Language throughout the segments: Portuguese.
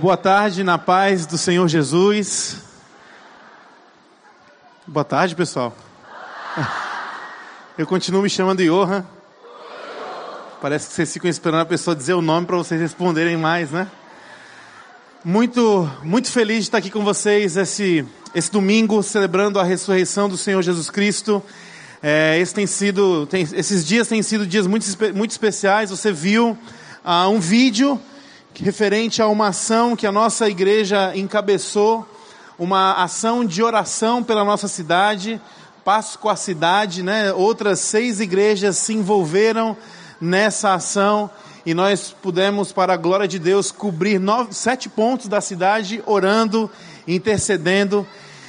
Boa tarde na paz do Senhor Jesus. Boa tarde, pessoal. Eu continuo me chamando Johan. Parece que vocês ficam esperando a pessoa dizer o nome para vocês responderem mais, né? Muito, muito feliz de estar aqui com vocês esse, esse domingo, celebrando a ressurreição do Senhor Jesus Cristo. É, esse tem sido, tem, esses dias têm sido dias muito, muito especiais. Você viu uh, um vídeo referente a uma ação que a nossa igreja encabeçou, uma ação de oração pela nossa cidade, Passo com a cidade, né? Outras seis igrejas se envolveram nessa ação e nós pudemos, para a glória de Deus, cobrir nove, sete pontos da cidade, orando, intercedendo,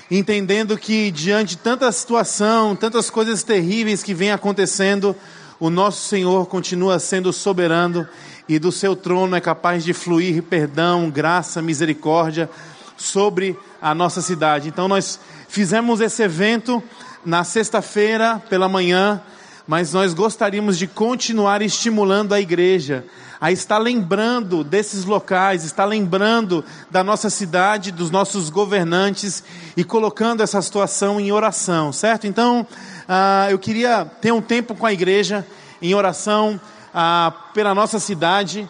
entendendo que diante de tanta situação, tantas coisas terríveis que vêm acontecendo, o nosso Senhor continua sendo soberano e do seu trono é capaz de fluir perdão, graça, misericórdia sobre a nossa cidade. Então nós fizemos esse evento na sexta-feira pela manhã, mas nós gostaríamos de continuar estimulando a igreja a estar lembrando desses locais, estar lembrando da nossa cidade, dos nossos governantes e colocando essa situação em oração, certo? Então, uh, eu queria ter um tempo com a igreja em oração ah, pela nossa cidade,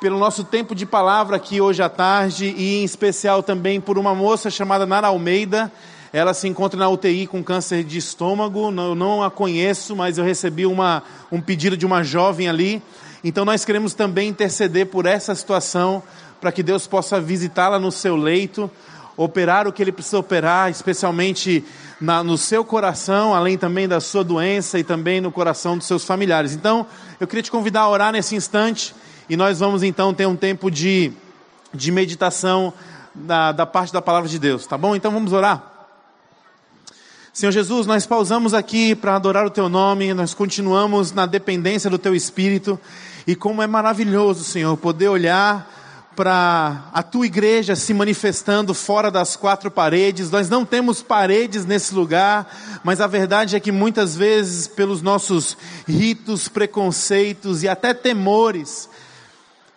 pelo nosso tempo de palavra aqui hoje à tarde e em especial também por uma moça chamada Nara Almeida. Ela se encontra na UTI com câncer de estômago. Eu não a conheço, mas eu recebi uma, um pedido de uma jovem ali. Então nós queremos também interceder por essa situação, para que Deus possa visitá-la no seu leito, operar o que ele precisa operar, especialmente na, no seu coração, além também da sua doença e também no coração dos seus familiares. Então, eu queria te convidar a orar nesse instante e nós vamos então ter um tempo de, de meditação da, da parte da palavra de Deus, tá bom? Então vamos orar. Senhor Jesus, nós pausamos aqui para adorar o Teu nome, nós continuamos na dependência do Teu Espírito, e como é maravilhoso, Senhor, poder olhar para a tua igreja se manifestando fora das quatro paredes. Nós não temos paredes nesse lugar, mas a verdade é que muitas vezes, pelos nossos ritos, preconceitos e até temores,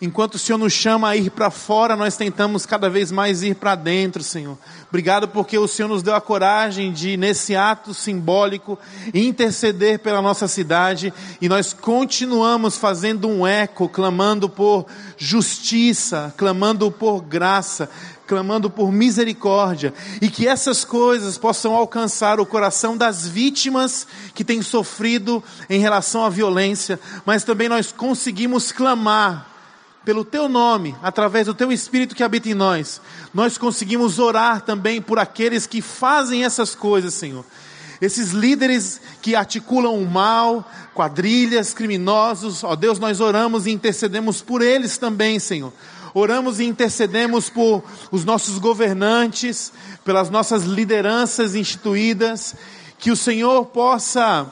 Enquanto o Senhor nos chama a ir para fora, nós tentamos cada vez mais ir para dentro, Senhor. Obrigado porque o Senhor nos deu a coragem de, nesse ato simbólico, interceder pela nossa cidade. E nós continuamos fazendo um eco, clamando por justiça, clamando por graça, clamando por misericórdia. E que essas coisas possam alcançar o coração das vítimas que têm sofrido em relação à violência, mas também nós conseguimos clamar pelo teu nome, através do teu espírito que habita em nós, nós conseguimos orar também por aqueles que fazem essas coisas, Senhor. Esses líderes que articulam o mal, quadrilhas, criminosos, ó Deus, nós oramos e intercedemos por eles também, Senhor. Oramos e intercedemos por os nossos governantes, pelas nossas lideranças instituídas, que o Senhor possa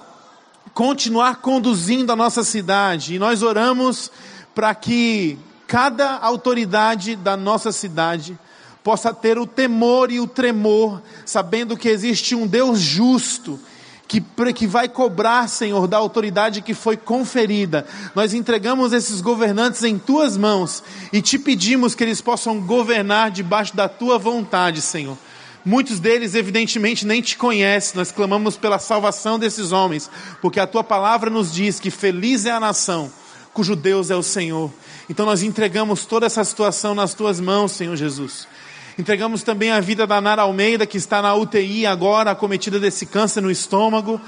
continuar conduzindo a nossa cidade. E nós oramos para que cada autoridade da nossa cidade possa ter o temor e o tremor, sabendo que existe um Deus justo, que, que vai cobrar, Senhor, da autoridade que foi conferida. Nós entregamos esses governantes em tuas mãos e te pedimos que eles possam governar debaixo da tua vontade, Senhor. Muitos deles, evidentemente, nem te conhecem. Nós clamamos pela salvação desses homens, porque a tua palavra nos diz que feliz é a nação cujo Deus é o Senhor. Então nós entregamos toda essa situação nas tuas mãos, Senhor Jesus. Entregamos também a vida da Nara Almeida, que está na UTI agora, acometida desse câncer no estômago.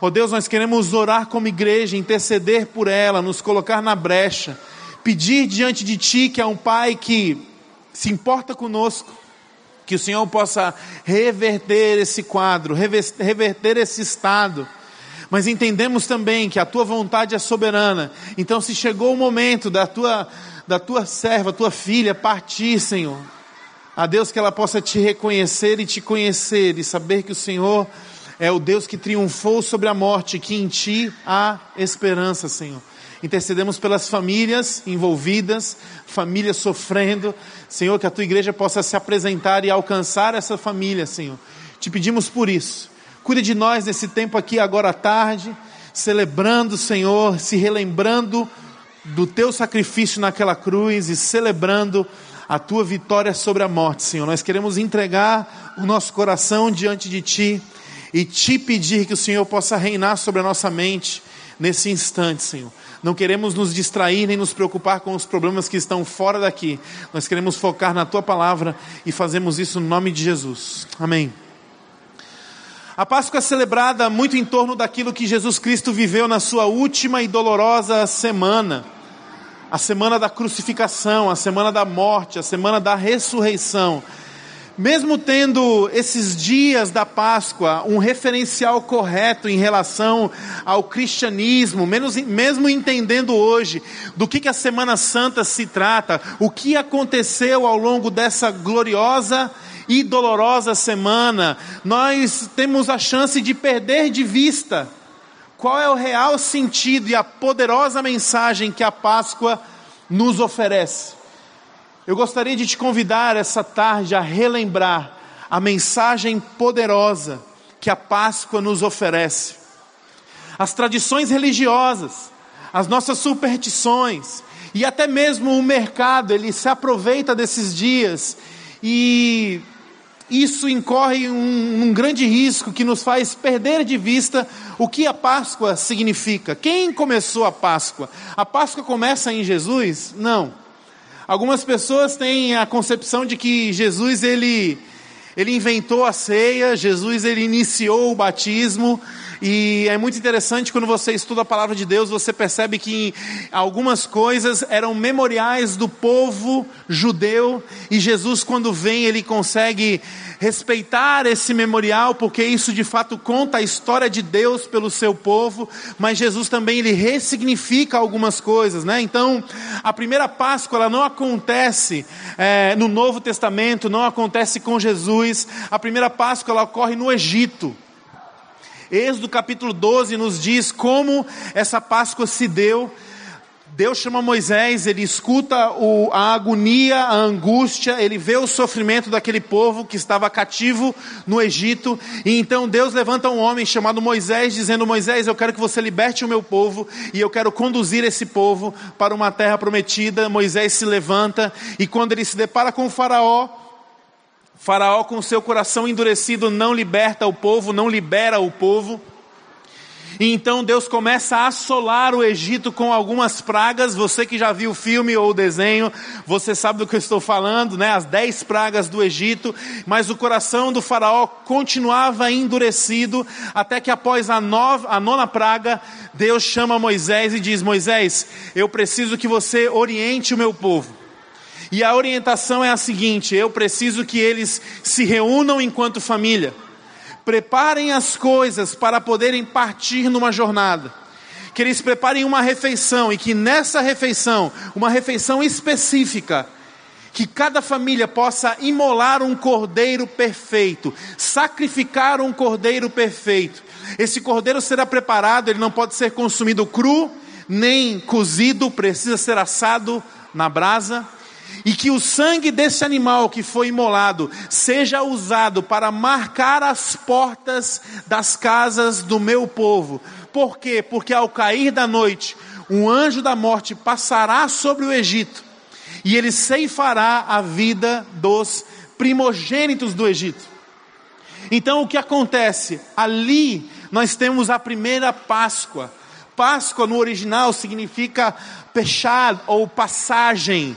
Ó oh Deus, nós queremos orar como igreja, interceder por ela, nos colocar na brecha, pedir diante de Ti, que é um Pai que se importa conosco, que o Senhor possa reverter esse quadro, reverter esse estado mas entendemos também que a tua vontade é soberana. Então, se chegou o momento da tua, da tua serva, tua filha partir, Senhor, a Deus que ela possa te reconhecer e te conhecer e saber que o Senhor é o Deus que triunfou sobre a morte, que em ti há esperança, Senhor. Intercedemos pelas famílias envolvidas, famílias sofrendo. Senhor, que a tua igreja possa se apresentar e alcançar essa família, Senhor. Te pedimos por isso. Cuide de nós nesse tempo aqui, agora à tarde, celebrando, Senhor, se relembrando do teu sacrifício naquela cruz e celebrando a tua vitória sobre a morte, Senhor. Nós queremos entregar o nosso coração diante de ti e te pedir que o Senhor possa reinar sobre a nossa mente nesse instante, Senhor. Não queremos nos distrair nem nos preocupar com os problemas que estão fora daqui. Nós queremos focar na tua palavra e fazemos isso no nome de Jesus. Amém. A Páscoa é celebrada muito em torno daquilo que Jesus Cristo viveu na sua última e dolorosa semana. A semana da crucificação, a semana da morte, a semana da ressurreição. Mesmo tendo esses dias da Páscoa um referencial correto em relação ao cristianismo, mesmo entendendo hoje do que, que a Semana Santa se trata, o que aconteceu ao longo dessa gloriosa e dolorosa semana, nós temos a chance de perder de vista qual é o real sentido e a poderosa mensagem que a Páscoa nos oferece. Eu gostaria de te convidar essa tarde a relembrar a mensagem poderosa que a Páscoa nos oferece. As tradições religiosas, as nossas superstições e até mesmo o mercado, ele se aproveita desses dias e isso incorre um, um, grande risco que nos faz perder de vista o que a Páscoa significa. Quem começou a Páscoa? A Páscoa começa em Jesus? Não. Algumas pessoas têm a concepção de que Jesus ele ele inventou a ceia, Jesus ele iniciou o batismo, e é muito interessante quando você estuda a palavra de Deus, você percebe que algumas coisas eram memoriais do povo judeu, e Jesus, quando vem, ele consegue respeitar esse memorial, porque isso de fato conta a história de Deus pelo seu povo, mas Jesus também ele ressignifica algumas coisas, né? Então, a primeira Páscoa ela não acontece é, no Novo Testamento, não acontece com Jesus. A primeira Páscoa ela ocorre no Egito. Êxodo capítulo 12 nos diz como essa Páscoa se deu. Deus chama Moisés, ele escuta o, a agonia, a angústia, ele vê o sofrimento daquele povo que estava cativo no Egito, e então Deus levanta um homem chamado Moisés, dizendo: Moisés, eu quero que você liberte o meu povo, e eu quero conduzir esse povo para uma terra prometida. Moisés se levanta, e quando ele se depara com o Faraó, Faraó, com seu coração endurecido, não liberta o povo, não libera o povo. E então Deus começa a assolar o Egito com algumas pragas. Você que já viu o filme ou o desenho, você sabe do que eu estou falando, né? As dez pragas do Egito. Mas o coração do Faraó continuava endurecido, até que após a, nova, a nona praga, Deus chama Moisés e diz: Moisés, eu preciso que você oriente o meu povo. E a orientação é a seguinte: eu preciso que eles se reúnam enquanto família, preparem as coisas para poderem partir numa jornada, que eles preparem uma refeição e que nessa refeição, uma refeição específica, que cada família possa imolar um cordeiro perfeito, sacrificar um cordeiro perfeito. Esse cordeiro será preparado, ele não pode ser consumido cru, nem cozido, precisa ser assado na brasa e que o sangue desse animal que foi imolado seja usado para marcar as portas das casas do meu povo. Por quê? Porque ao cair da noite, um anjo da morte passará sobre o Egito e ele ceifará a vida dos primogênitos do Egito. Então o que acontece? Ali nós temos a primeira Páscoa. Páscoa no original significa pechar ou passagem.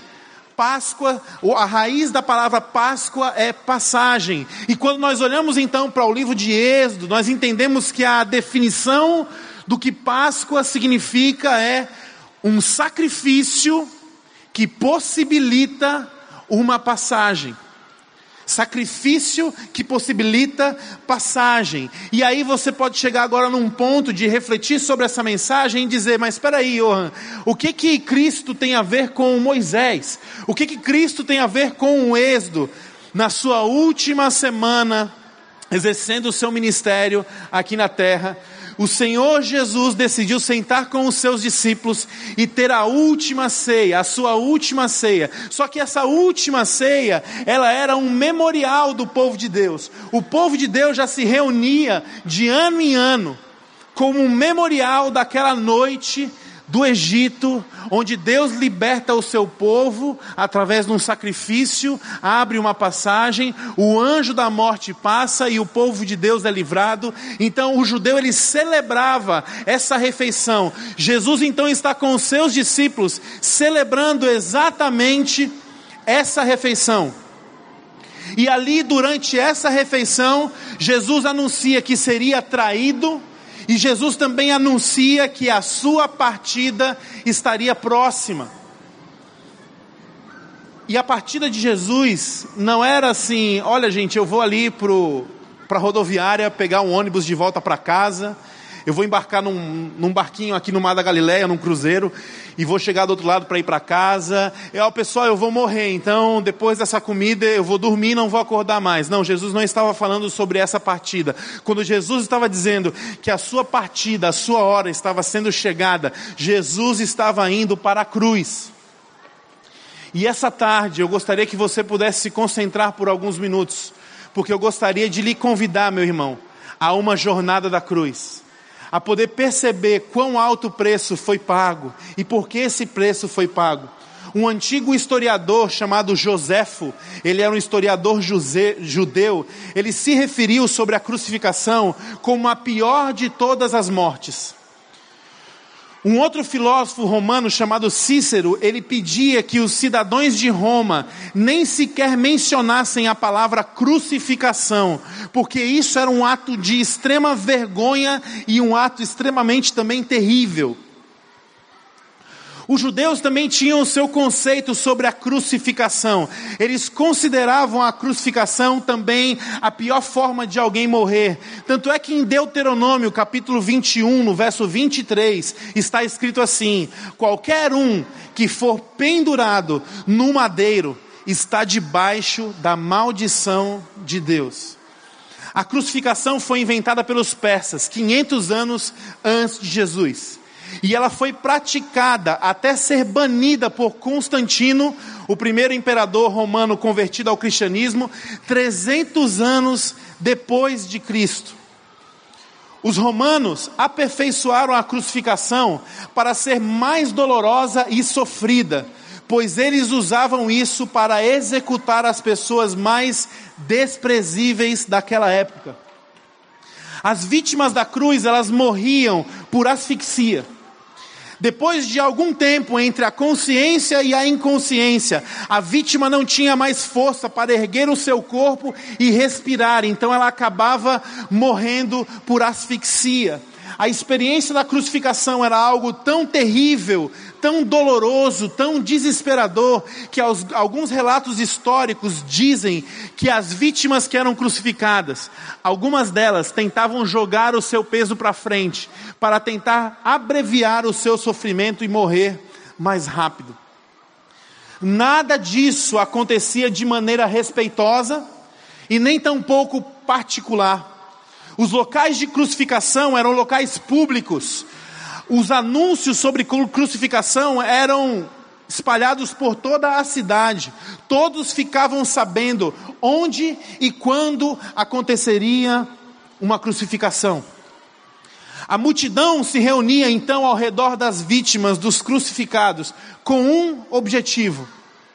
Páscoa, a raiz da palavra Páscoa é passagem. E quando nós olhamos então para o livro de Êxodo, nós entendemos que a definição do que Páscoa significa é um sacrifício que possibilita uma passagem sacrifício que possibilita passagem. E aí você pode chegar agora num ponto de refletir sobre essa mensagem e dizer: mas espera aí, Johan, o que que Cristo tem a ver com Moisés? O que que Cristo tem a ver com o Êxodo? Na sua última semana, exercendo o seu ministério aqui na terra, o Senhor Jesus decidiu sentar com os seus discípulos e ter a última ceia, a sua última ceia. Só que essa última ceia, ela era um memorial do povo de Deus. O povo de Deus já se reunia de ano em ano como um memorial daquela noite do Egito, onde Deus liberta o seu povo através de um sacrifício, abre uma passagem, o anjo da morte passa e o povo de Deus é livrado. Então o judeu ele celebrava essa refeição. Jesus então está com os seus discípulos celebrando exatamente essa refeição. E ali, durante essa refeição, Jesus anuncia que seria traído, e Jesus também anuncia que a sua partida estaria próxima. E a partida de Jesus não era assim: olha, gente, eu vou ali para a rodoviária pegar um ônibus de volta para casa eu vou embarcar num, num, barquinho aqui no Mar da Galileia, num cruzeiro, e vou chegar do outro lado para ir para casa. E, ó, pessoal, eu vou morrer, então depois dessa comida eu vou dormir, não vou acordar mais. Não, Jesus não estava falando sobre essa partida. Quando Jesus estava dizendo que a sua partida, a sua hora estava sendo chegada, Jesus estava indo para a cruz. E essa tarde eu gostaria que você pudesse se concentrar por alguns minutos, porque eu gostaria de lhe convidar, meu irmão, a uma jornada da cruz a poder perceber quão alto preço foi pago e por que esse preço foi pago. Um antigo historiador chamado Joséfo, ele era um historiador judeu, ele se referiu sobre a crucificação como a pior de todas as mortes. Um outro filósofo romano chamado Cícero, ele pedia que os cidadãos de Roma nem sequer mencionassem a palavra crucificação, porque isso era um ato de extrema vergonha e um ato extremamente também terrível. Os judeus também tinham o seu conceito sobre a crucificação. Eles consideravam a crucificação também a pior forma de alguém morrer. Tanto é que em Deuteronômio, capítulo 21, no verso 23, está escrito assim: Qualquer um que for pendurado no madeiro está debaixo da maldição de Deus. A crucificação foi inventada pelos persas 500 anos antes de Jesus. E ela foi praticada até ser banida por Constantino, o primeiro imperador romano convertido ao cristianismo, 300 anos depois de Cristo. Os romanos aperfeiçoaram a crucificação para ser mais dolorosa e sofrida, pois eles usavam isso para executar as pessoas mais desprezíveis daquela época. As vítimas da cruz, elas morriam por asfixia. Depois de algum tempo entre a consciência e a inconsciência, a vítima não tinha mais força para erguer o seu corpo e respirar, então ela acabava morrendo por asfixia. A experiência da crucificação era algo tão terrível, tão doloroso, tão desesperador, que alguns relatos históricos dizem que as vítimas que eram crucificadas, algumas delas tentavam jogar o seu peso para frente, para tentar abreviar o seu sofrimento e morrer mais rápido. Nada disso acontecia de maneira respeitosa e nem tampouco particular. Os locais de crucificação eram locais públicos, os anúncios sobre crucificação eram espalhados por toda a cidade. Todos ficavam sabendo onde e quando aconteceria uma crucificação. A multidão se reunia então ao redor das vítimas dos crucificados com um objetivo: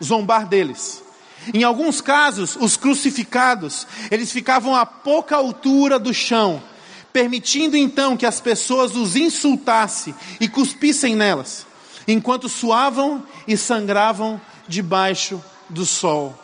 zombar deles. Em alguns casos, os crucificados, eles ficavam a pouca altura do chão permitindo então que as pessoas os insultassem e cuspissem nelas, enquanto suavam e sangravam debaixo do sol.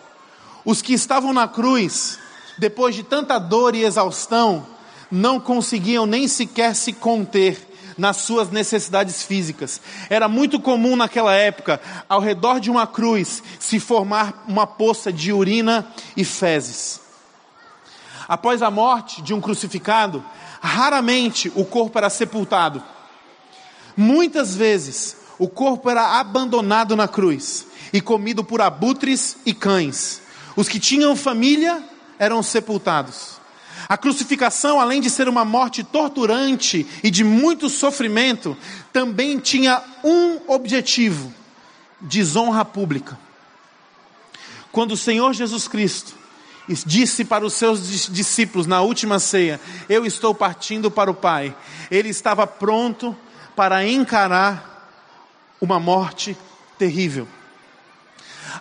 Os que estavam na cruz, depois de tanta dor e exaustão, não conseguiam nem sequer se conter nas suas necessidades físicas. Era muito comum naquela época, ao redor de uma cruz, se formar uma poça de urina e fezes. Após a morte de um crucificado, Raramente o corpo era sepultado. Muitas vezes o corpo era abandonado na cruz e comido por abutres e cães. Os que tinham família eram sepultados. A crucificação, além de ser uma morte torturante e de muito sofrimento, também tinha um objetivo: desonra pública. Quando o Senhor Jesus Cristo disse para os seus discípulos na última ceia: Eu estou partindo para o Pai. Ele estava pronto para encarar uma morte terrível.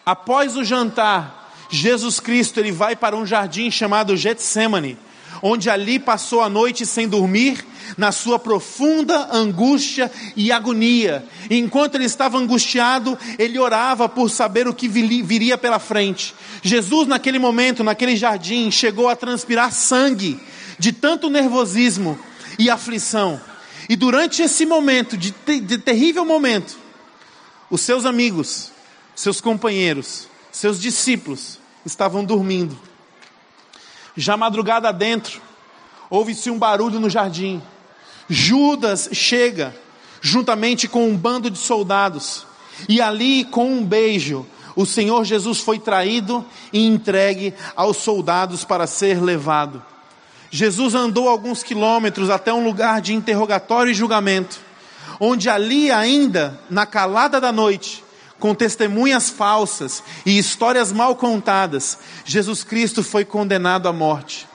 Após o jantar, Jesus Cristo ele vai para um jardim chamado Getsemane, onde ali passou a noite sem dormir, na sua profunda angústia e agonia. E enquanto ele estava angustiado, ele orava por saber o que viria pela frente. Jesus, naquele momento, naquele jardim, chegou a transpirar sangue de tanto nervosismo e aflição. E durante esse momento, de, de terrível momento, os seus amigos, seus companheiros, seus discípulos estavam dormindo. Já madrugada dentro, ouve-se um barulho no jardim. Judas chega, juntamente com um bando de soldados, e ali, com um beijo, o Senhor Jesus foi traído e entregue aos soldados para ser levado. Jesus andou alguns quilômetros até um lugar de interrogatório e julgamento, onde ali ainda, na calada da noite, com testemunhas falsas e histórias mal contadas, Jesus Cristo foi condenado à morte.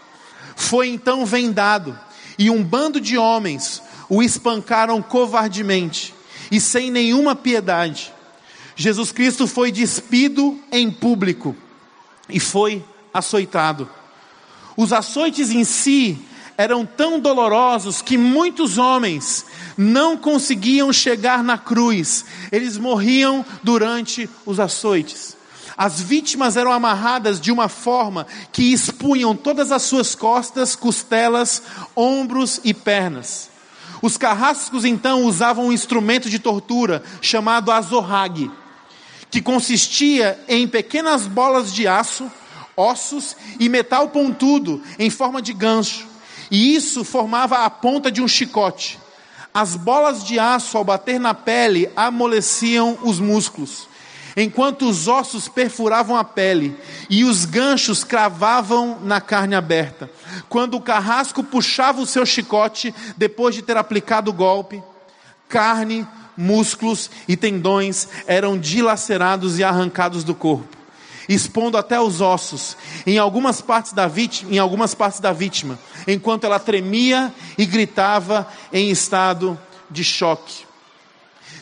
Foi então vendado, e um bando de homens o espancaram covardemente e sem nenhuma piedade. Jesus Cristo foi despido em público e foi açoitado. Os açoites em si eram tão dolorosos que muitos homens não conseguiam chegar na cruz, eles morriam durante os açoites. As vítimas eram amarradas de uma forma que expunham todas as suas costas, costelas, ombros e pernas. Os carrascos então usavam um instrumento de tortura chamado azorrague, que consistia em pequenas bolas de aço, ossos e metal pontudo em forma de gancho, e isso formava a ponta de um chicote. As bolas de aço, ao bater na pele, amoleciam os músculos, enquanto os ossos perfuravam a pele e os ganchos cravavam na carne aberta. Quando o carrasco puxava o seu chicote, depois de ter aplicado o golpe, carne, músculos e tendões eram dilacerados e arrancados do corpo expondo até os ossos em algumas partes da vítima, em algumas partes da vítima, enquanto ela tremia e gritava em estado de choque.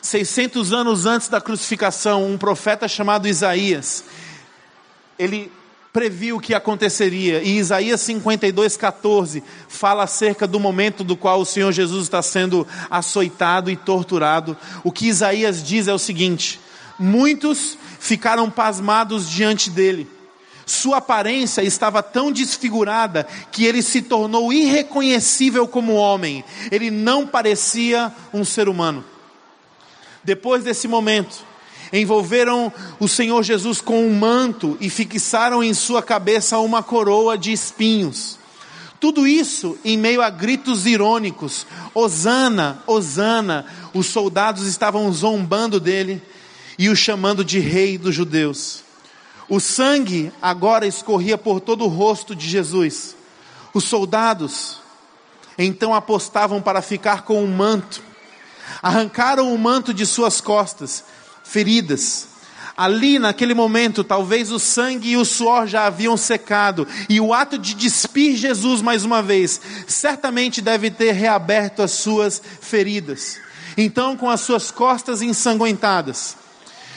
600 anos antes da crucificação, um profeta chamado Isaías, ele previu o que aconteceria. E Isaías 52, 14 fala acerca do momento do qual o Senhor Jesus está sendo açoitado e torturado. O que Isaías diz é o seguinte: muitos ficaram pasmados diante dele. Sua aparência estava tão desfigurada que ele se tornou irreconhecível como homem. Ele não parecia um ser humano. Depois desse momento, envolveram o Senhor Jesus com um manto e fixaram em sua cabeça uma coroa de espinhos. Tudo isso em meio a gritos irônicos: Hosana, Hosana. Os soldados estavam zombando dele e o chamando de rei dos judeus. O sangue agora escorria por todo o rosto de Jesus. Os soldados então apostavam para ficar com o um manto. Arrancaram o manto de suas costas, feridas. Ali, naquele momento, talvez o sangue e o suor já haviam secado, e o ato de despir Jesus mais uma vez, certamente deve ter reaberto as suas feridas. Então, com as suas costas ensanguentadas,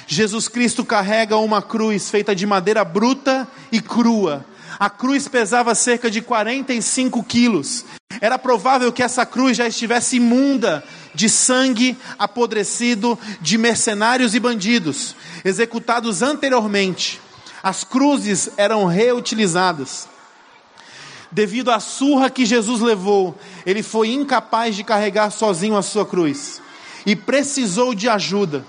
Jesus Cristo carrega uma cruz feita de madeira bruta e crua. A cruz pesava cerca de 45 quilos. Era provável que essa cruz já estivesse imunda de sangue apodrecido de mercenários e bandidos, executados anteriormente. As cruzes eram reutilizadas. Devido à surra que Jesus levou, ele foi incapaz de carregar sozinho a sua cruz e precisou de ajuda.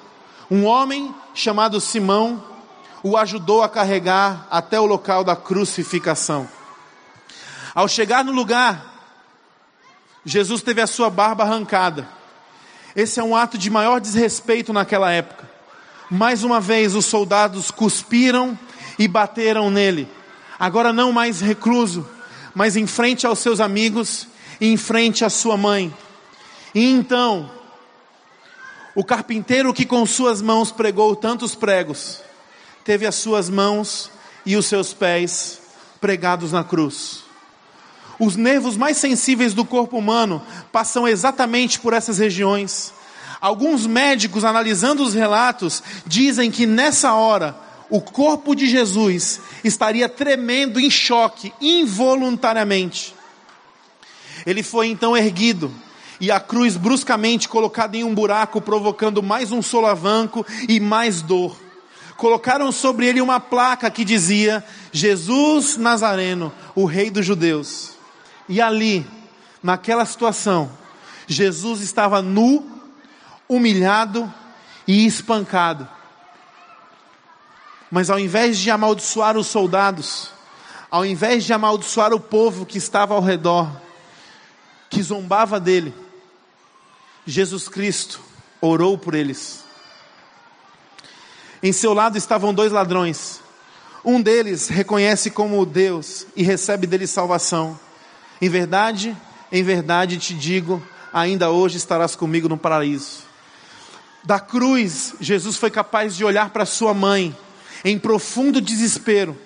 Um homem chamado Simão o ajudou a carregar até o local da crucificação. Ao chegar no lugar, Jesus teve a sua barba arrancada. Esse é um ato de maior desrespeito naquela época. Mais uma vez, os soldados cuspiram e bateram nele. Agora, não mais recluso, mas em frente aos seus amigos e em frente à sua mãe. E então, o carpinteiro que com suas mãos pregou tantos pregos, teve as suas mãos e os seus pés pregados na cruz. Os nervos mais sensíveis do corpo humano passam exatamente por essas regiões. Alguns médicos, analisando os relatos, dizem que nessa hora o corpo de Jesus estaria tremendo em choque, involuntariamente. Ele foi então erguido e a cruz bruscamente colocada em um buraco, provocando mais um solavanco e mais dor. Colocaram sobre ele uma placa que dizia: Jesus Nazareno, o Rei dos Judeus. E ali, naquela situação, Jesus estava nu, humilhado e espancado. Mas ao invés de amaldiçoar os soldados, ao invés de amaldiçoar o povo que estava ao redor, que zombava dele, Jesus Cristo orou por eles. Em seu lado estavam dois ladrões. Um deles reconhece como Deus e recebe dele salvação. Em verdade, em verdade te digo, ainda hoje estarás comigo no paraíso. Da cruz, Jesus foi capaz de olhar para sua mãe em profundo desespero.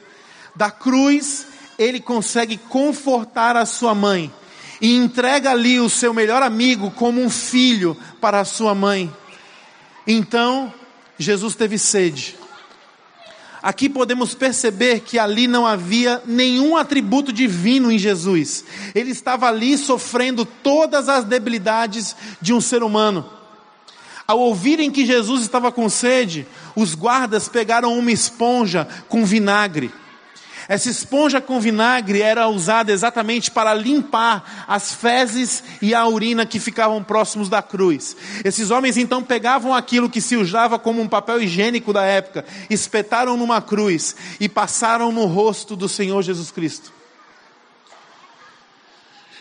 Da cruz, ele consegue confortar a sua mãe e entrega ali o seu melhor amigo como um filho para a sua mãe. Então, Jesus teve sede. Aqui podemos perceber que ali não havia nenhum atributo divino em Jesus. Ele estava ali sofrendo todas as debilidades de um ser humano. Ao ouvirem que Jesus estava com sede, os guardas pegaram uma esponja com vinagre essa esponja com vinagre era usada exatamente para limpar as fezes e a urina que ficavam próximos da cruz. Esses homens então pegavam aquilo que se usava como um papel higiênico da época, espetaram numa cruz e passaram no rosto do Senhor Jesus Cristo.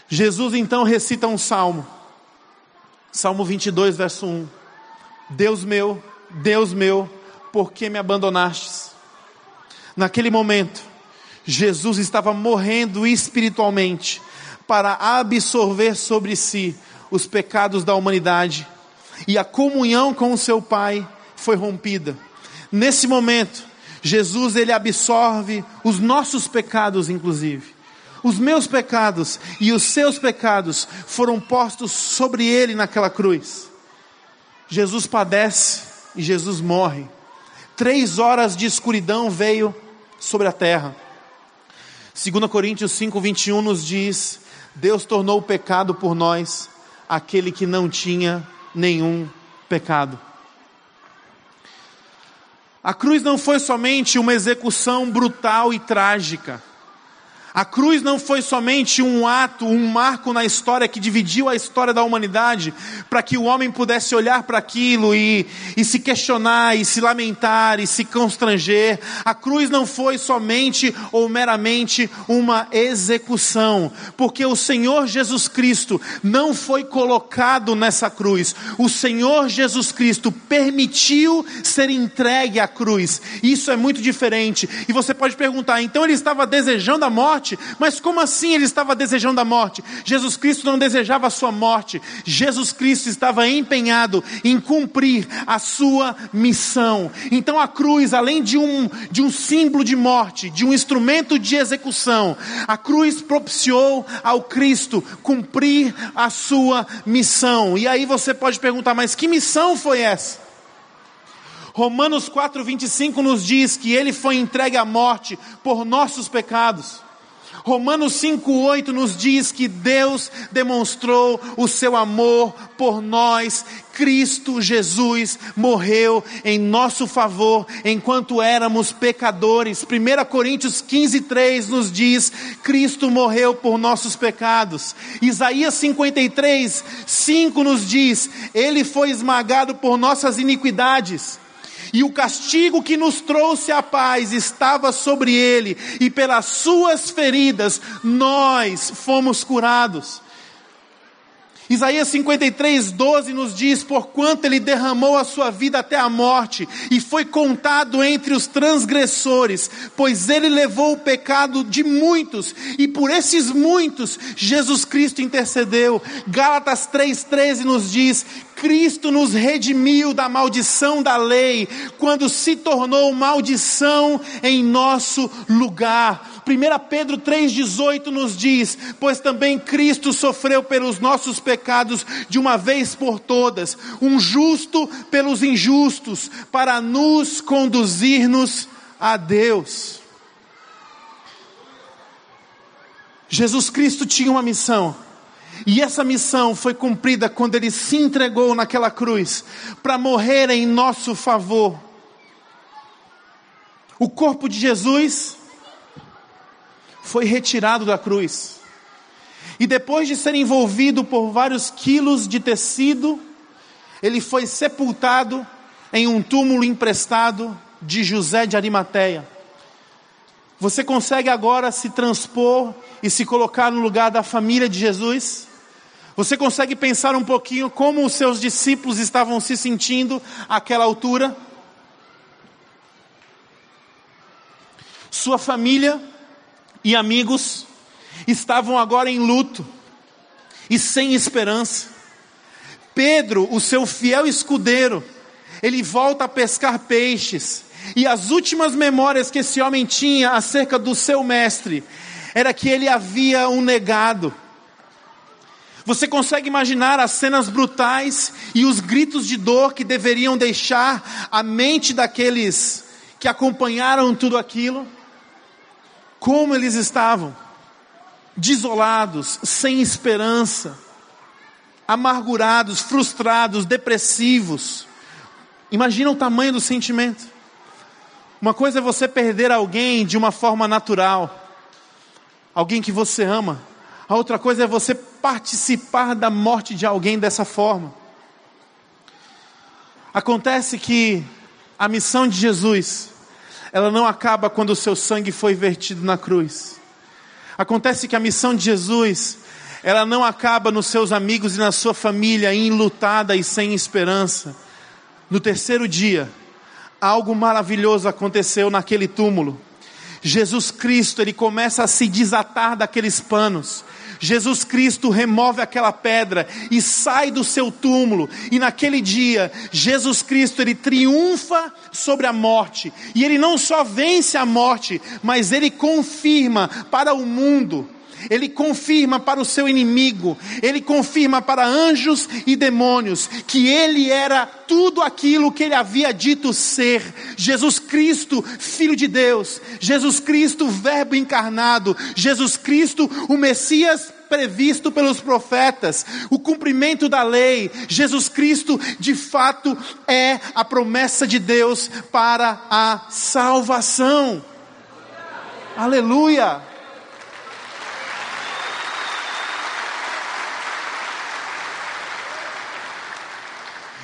Jesus então recita um salmo, Salmo 22, verso 1: Deus meu, Deus meu, por que me abandonastes? Naquele momento, Jesus estava morrendo espiritualmente para absorver sobre si os pecados da humanidade e a comunhão com o seu Pai foi rompida. Nesse momento, Jesus ele absorve os nossos pecados inclusive. Os meus pecados e os seus pecados foram postos sobre ele naquela cruz. Jesus padece e Jesus morre. Três horas de escuridão veio sobre a terra. 2 Coríntios 5, 21 nos diz: Deus tornou o pecado por nós aquele que não tinha nenhum pecado. A cruz não foi somente uma execução brutal e trágica. A cruz não foi somente um ato, um marco na história que dividiu a história da humanidade, para que o homem pudesse olhar para aquilo e, e se questionar, e se lamentar, e se constranger. A cruz não foi somente ou meramente uma execução, porque o Senhor Jesus Cristo não foi colocado nessa cruz. O Senhor Jesus Cristo permitiu ser entregue à cruz. Isso é muito diferente. E você pode perguntar, então ele estava desejando a morte? Morte. Mas como assim ele estava desejando a morte? Jesus Cristo não desejava a sua morte. Jesus Cristo estava empenhado em cumprir a sua missão. Então a cruz, além de um, de um símbolo de morte, de um instrumento de execução, a cruz propiciou ao Cristo cumprir a sua missão. E aí você pode perguntar, mas que missão foi essa? Romanos 4:25 nos diz que ele foi entregue à morte por nossos pecados. Romanos 5,8 nos diz que Deus demonstrou o seu amor por nós. Cristo Jesus morreu em nosso favor enquanto éramos pecadores. 1 Coríntios 15,3 nos diz: Cristo morreu por nossos pecados. Isaías 53, 5 nos diz: Ele foi esmagado por nossas iniquidades e o castigo que nos trouxe a paz estava sobre ele, e pelas suas feridas nós fomos curados. Isaías 53, 12 nos diz: Porquanto ele derramou a sua vida até a morte, e foi contado entre os transgressores, pois ele levou o pecado de muitos, e por esses muitos Jesus Cristo intercedeu. Gálatas 3,13 nos diz: Cristo nos redimiu da maldição da lei, quando se tornou maldição em nosso lugar. 1 Pedro 3,18 nos diz: Pois também Cristo sofreu pelos nossos pecados de uma vez por todas, um justo pelos injustos, para nos conduzir-nos a Deus. Jesus Cristo tinha uma missão. E essa missão foi cumprida quando ele se entregou naquela cruz para morrer em nosso favor. O corpo de Jesus foi retirado da cruz. E depois de ser envolvido por vários quilos de tecido, ele foi sepultado em um túmulo emprestado de José de Arimateia. Você consegue agora se transpor e se colocar no lugar da família de Jesus? Você consegue pensar um pouquinho como os seus discípulos estavam se sentindo àquela altura? Sua família e amigos estavam agora em luto e sem esperança. Pedro, o seu fiel escudeiro, ele volta a pescar peixes, e as últimas memórias que esse homem tinha acerca do seu mestre era que ele havia um negado. Você consegue imaginar as cenas brutais e os gritos de dor que deveriam deixar a mente daqueles que acompanharam tudo aquilo? como eles estavam, desolados, sem esperança, amargurados, frustrados, depressivos. Imagina o tamanho do sentimento. Uma coisa é você perder alguém de uma forma natural, alguém que você ama. A outra coisa é você participar da morte de alguém dessa forma. Acontece que a missão de Jesus ela não acaba quando o seu sangue foi vertido na cruz. Acontece que a missão de Jesus, ela não acaba nos seus amigos e na sua família enlutada e sem esperança. No terceiro dia, algo maravilhoso aconteceu naquele túmulo. Jesus Cristo, ele começa a se desatar daqueles panos. Jesus Cristo remove aquela pedra e sai do seu túmulo. E naquele dia, Jesus Cristo ele triunfa sobre a morte. E ele não só vence a morte, mas ele confirma para o mundo ele confirma para o seu inimigo, ele confirma para anjos e demônios que ele era tudo aquilo que ele havia dito ser. Jesus Cristo, Filho de Deus, Jesus Cristo, Verbo encarnado, Jesus Cristo, o Messias previsto pelos profetas, o cumprimento da lei, Jesus Cristo de fato é a promessa de Deus para a salvação. Aleluia!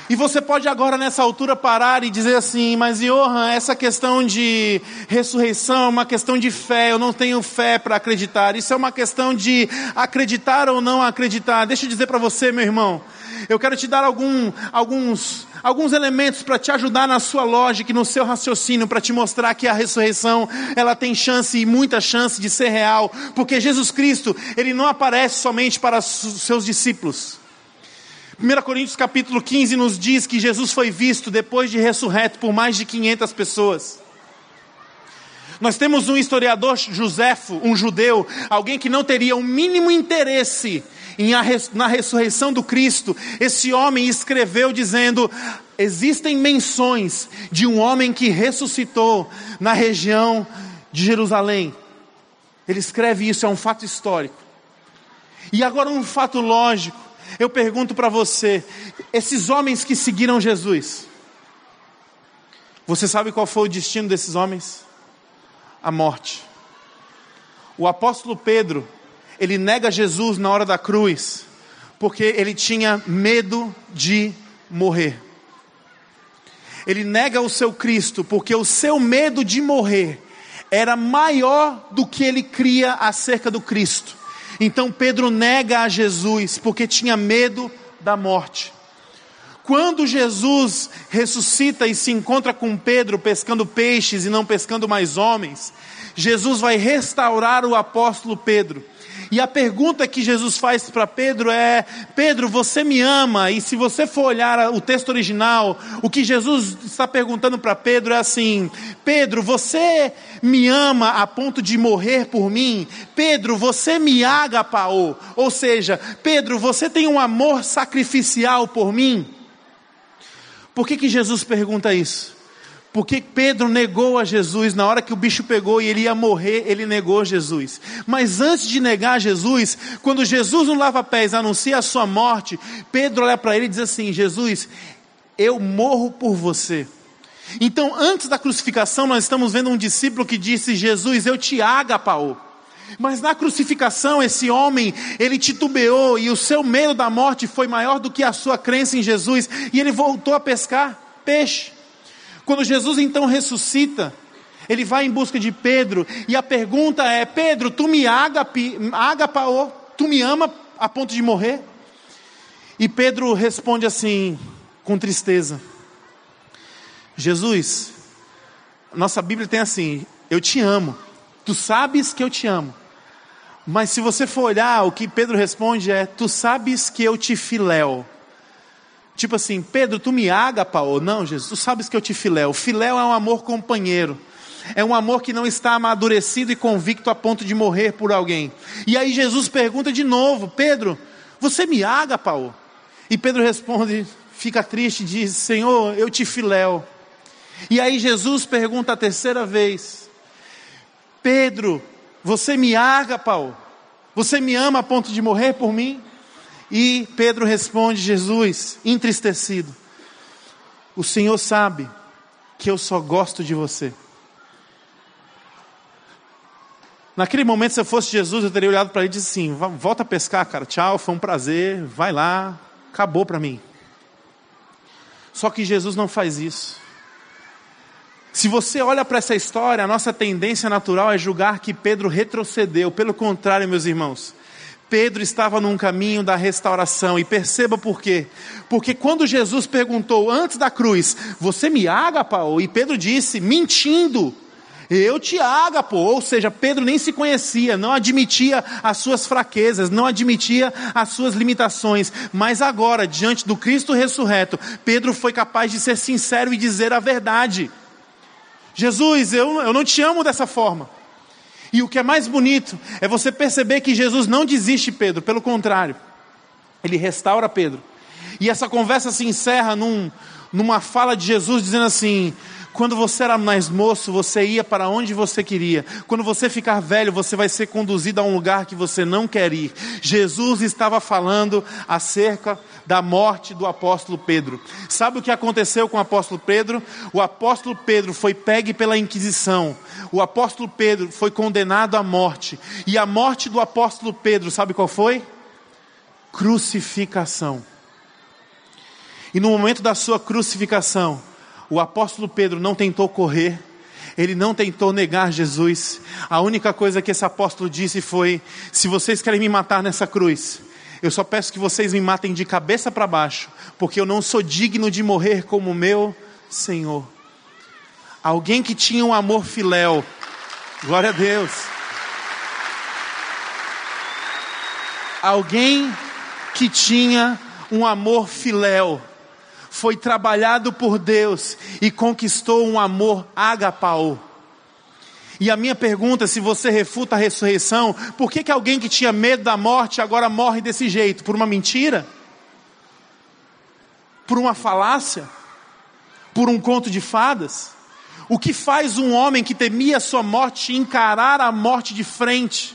E você pode agora nessa altura parar e dizer assim, mas Johan, essa questão de ressurreição é uma questão de fé, eu não tenho fé para acreditar. Isso é uma questão de acreditar ou não acreditar. Deixa eu dizer para você, meu irmão, eu quero te dar algum, alguns, alguns elementos para te ajudar na sua lógica e no seu raciocínio, para te mostrar que a ressurreição, ela tem chance e muita chance de ser real, porque Jesus Cristo, ele não aparece somente para os seus discípulos. 1 Coríntios capítulo 15 nos diz que Jesus foi visto depois de ressurreto por mais de 500 pessoas. Nós temos um historiador Joséfo, um judeu, alguém que não teria o mínimo interesse em a, na ressurreição do Cristo. Esse homem escreveu dizendo: existem menções de um homem que ressuscitou na região de Jerusalém. Ele escreve isso, é um fato histórico. E agora um fato lógico. Eu pergunto para você: esses homens que seguiram Jesus, você sabe qual foi o destino desses homens? A morte. O apóstolo Pedro, ele nega Jesus na hora da cruz, porque ele tinha medo de morrer. Ele nega o seu Cristo, porque o seu medo de morrer era maior do que ele cria acerca do Cristo. Então Pedro nega a Jesus porque tinha medo da morte. Quando Jesus ressuscita e se encontra com Pedro pescando peixes e não pescando mais homens, Jesus vai restaurar o apóstolo Pedro. E a pergunta que Jesus faz para Pedro é: Pedro, você me ama? E se você for olhar o texto original, o que Jesus está perguntando para Pedro é assim: Pedro, você me ama a ponto de morrer por mim? Pedro, você me agapaou? Ou seja, Pedro, você tem um amor sacrificial por mim? Por que, que Jesus pergunta isso? Porque Pedro negou a Jesus na hora que o bicho pegou e ele ia morrer, ele negou Jesus. Mas antes de negar Jesus, quando Jesus no lava-pés anuncia a sua morte, Pedro olha para ele e diz assim: Jesus, eu morro por você. Então, antes da crucificação, nós estamos vendo um discípulo que disse: Jesus, eu te agapaou. Mas na crucificação, esse homem, ele titubeou e o seu medo da morte foi maior do que a sua crença em Jesus, e ele voltou a pescar peixe. Quando Jesus então ressuscita, ele vai em busca de Pedro, e a pergunta é: Pedro, tu me agapaou, tu me ama a ponto de morrer? E Pedro responde assim, com tristeza: Jesus, nossa Bíblia tem assim: Eu te amo, tu sabes que eu te amo. Mas se você for olhar, o que Pedro responde é: Tu sabes que eu te filéu. Tipo assim, Pedro, tu me agapa ou não, Jesus? Tu sabes que eu te filéu. Filéu é um amor companheiro. É um amor que não está amadurecido e convicto a ponto de morrer por alguém. E aí Jesus pergunta de novo: Pedro, você me agapa? Ou? E Pedro responde, fica triste e diz: Senhor, eu te filéu. E aí Jesus pergunta a terceira vez: Pedro, você me agapa? Ou? Você me ama a ponto de morrer por mim? E Pedro responde: Jesus, entristecido, o Senhor sabe que eu só gosto de você. Naquele momento, se eu fosse Jesus, eu teria olhado para ele e disse assim: volta a pescar, cara, tchau, foi um prazer, vai lá, acabou para mim. Só que Jesus não faz isso. Se você olha para essa história, a nossa tendência natural é julgar que Pedro retrocedeu. Pelo contrário, meus irmãos, Pedro estava num caminho da restauração, e perceba por quê. Porque quando Jesus perguntou antes da cruz, você me agapa? E Pedro disse, mentindo, eu te agapo. Ou seja, Pedro nem se conhecia, não admitia as suas fraquezas, não admitia as suas limitações. Mas agora, diante do Cristo ressurreto, Pedro foi capaz de ser sincero e dizer a verdade. Jesus, eu, eu não te amo dessa forma. E o que é mais bonito é você perceber que Jesus não desiste, Pedro, pelo contrário, ele restaura Pedro. E essa conversa se encerra num, numa fala de Jesus dizendo assim: quando você era mais moço, você ia para onde você queria. Quando você ficar velho, você vai ser conduzido a um lugar que você não quer ir. Jesus estava falando acerca da morte do apóstolo Pedro. Sabe o que aconteceu com o apóstolo Pedro? O apóstolo Pedro foi pegue pela Inquisição. O apóstolo Pedro foi condenado à morte. E a morte do apóstolo Pedro, sabe qual foi? Crucificação. E no momento da sua crucificação, o apóstolo Pedro não tentou correr, ele não tentou negar Jesus. A única coisa que esse apóstolo disse foi: se vocês querem me matar nessa cruz, eu só peço que vocês me matem de cabeça para baixo, porque eu não sou digno de morrer como meu Senhor. Alguém que tinha um amor filéu, glória a Deus. Alguém que tinha um amor filéu foi trabalhado por Deus e conquistou um amor agapau. E a minha pergunta, se você refuta a ressurreição, por que, que alguém que tinha medo da morte agora morre desse jeito? Por uma mentira? Por uma falácia? Por um conto de fadas? O que faz um homem que temia a sua morte encarar a morte de frente?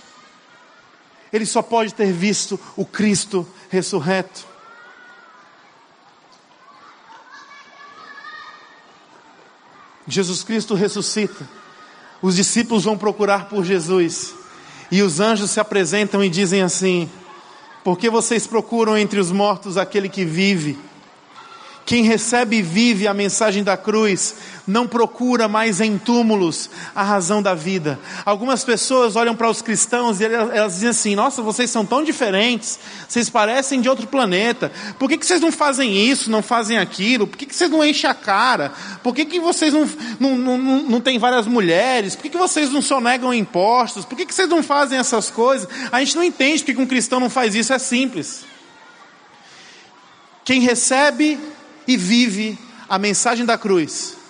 Ele só pode ter visto o Cristo ressurreto. Jesus Cristo ressuscita. Os discípulos vão procurar por Jesus. E os anjos se apresentam e dizem assim: Por que vocês procuram entre os mortos aquele que vive? Quem recebe e vive a mensagem da cruz não procura mais em túmulos a razão da vida. Algumas pessoas olham para os cristãos e elas, dizem assim: Nossa, vocês são tão diferentes, vocês parecem de outro planeta. Por que, que vocês não fazem isso, não fazem aquilo? Por que, que vocês não enchem a cara? Por que, que vocês não, não, não, não, não têm várias mulheres? Por que, que vocês não sonegam impostos? Por que, que vocês não fazem essas coisas? A gente não entende porque um cristão não faz isso, é simples. Quem recebe e vive a mensagem da cruz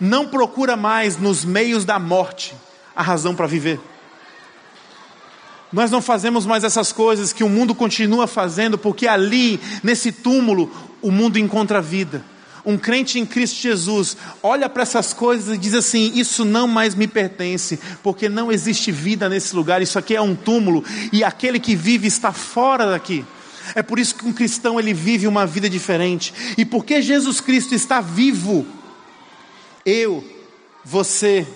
não procura mais nos meios da morte a razão para viver. Nós não fazemos mais essas coisas que o mundo continua fazendo, porque ali, nesse túmulo, o mundo encontra vida. Um crente em Cristo Jesus olha para essas coisas e diz assim: Isso não mais me pertence, porque não existe vida nesse lugar, isso aqui é um túmulo, e aquele que vive está fora daqui. É por isso que um cristão ele vive uma vida diferente, e porque Jesus Cristo está vivo, eu, você,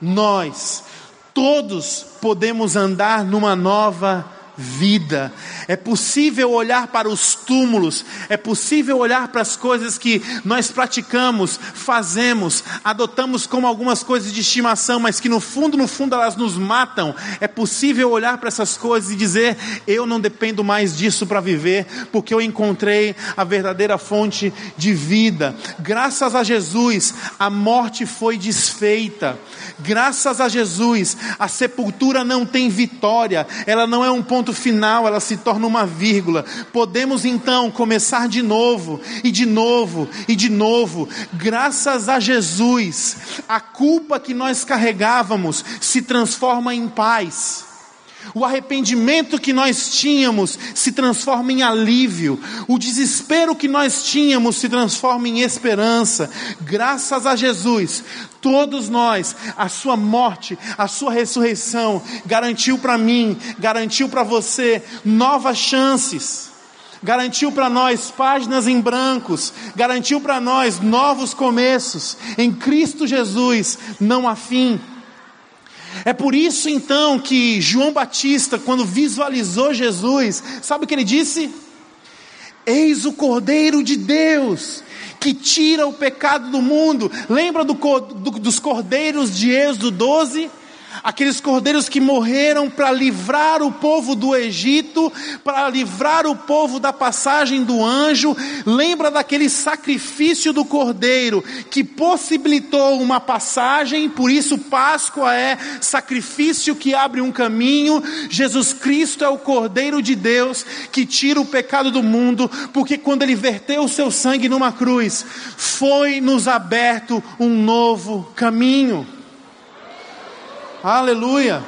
nós, todos podemos andar numa nova vida. É possível olhar para os túmulos, é possível olhar para as coisas que nós praticamos, fazemos, adotamos como algumas coisas de estimação, mas que no fundo, no fundo elas nos matam. É possível olhar para essas coisas e dizer: eu não dependo mais disso para viver, porque eu encontrei a verdadeira fonte de vida. Graças a Jesus, a morte foi desfeita. Graças a Jesus, a sepultura não tem vitória, ela não é um ponto final, ela se torna uma vírgula. Podemos então começar de novo, e de novo, e de novo. Graças a Jesus, a culpa que nós carregávamos se transforma em paz. O arrependimento que nós tínhamos se transforma em alívio. O desespero que nós tínhamos se transforma em esperança. Graças a Jesus, todos nós, a sua morte, a sua ressurreição garantiu para mim, garantiu para você novas chances garantiu para nós páginas em brancos, garantiu para nós novos começos. Em Cristo Jesus não há fim. É por isso então que João Batista, quando visualizou Jesus, sabe o que ele disse? Eis o Cordeiro de Deus que tira o pecado do mundo. Lembra do, do, dos cordeiros de Êxodo 12? Aqueles cordeiros que morreram para livrar o povo do Egito, para livrar o povo da passagem do anjo. Lembra daquele sacrifício do cordeiro que possibilitou uma passagem, por isso Páscoa é sacrifício que abre um caminho. Jesus Cristo é o cordeiro de Deus que tira o pecado do mundo, porque quando ele verteu o seu sangue numa cruz, foi nos aberto um novo caminho. Aleluia.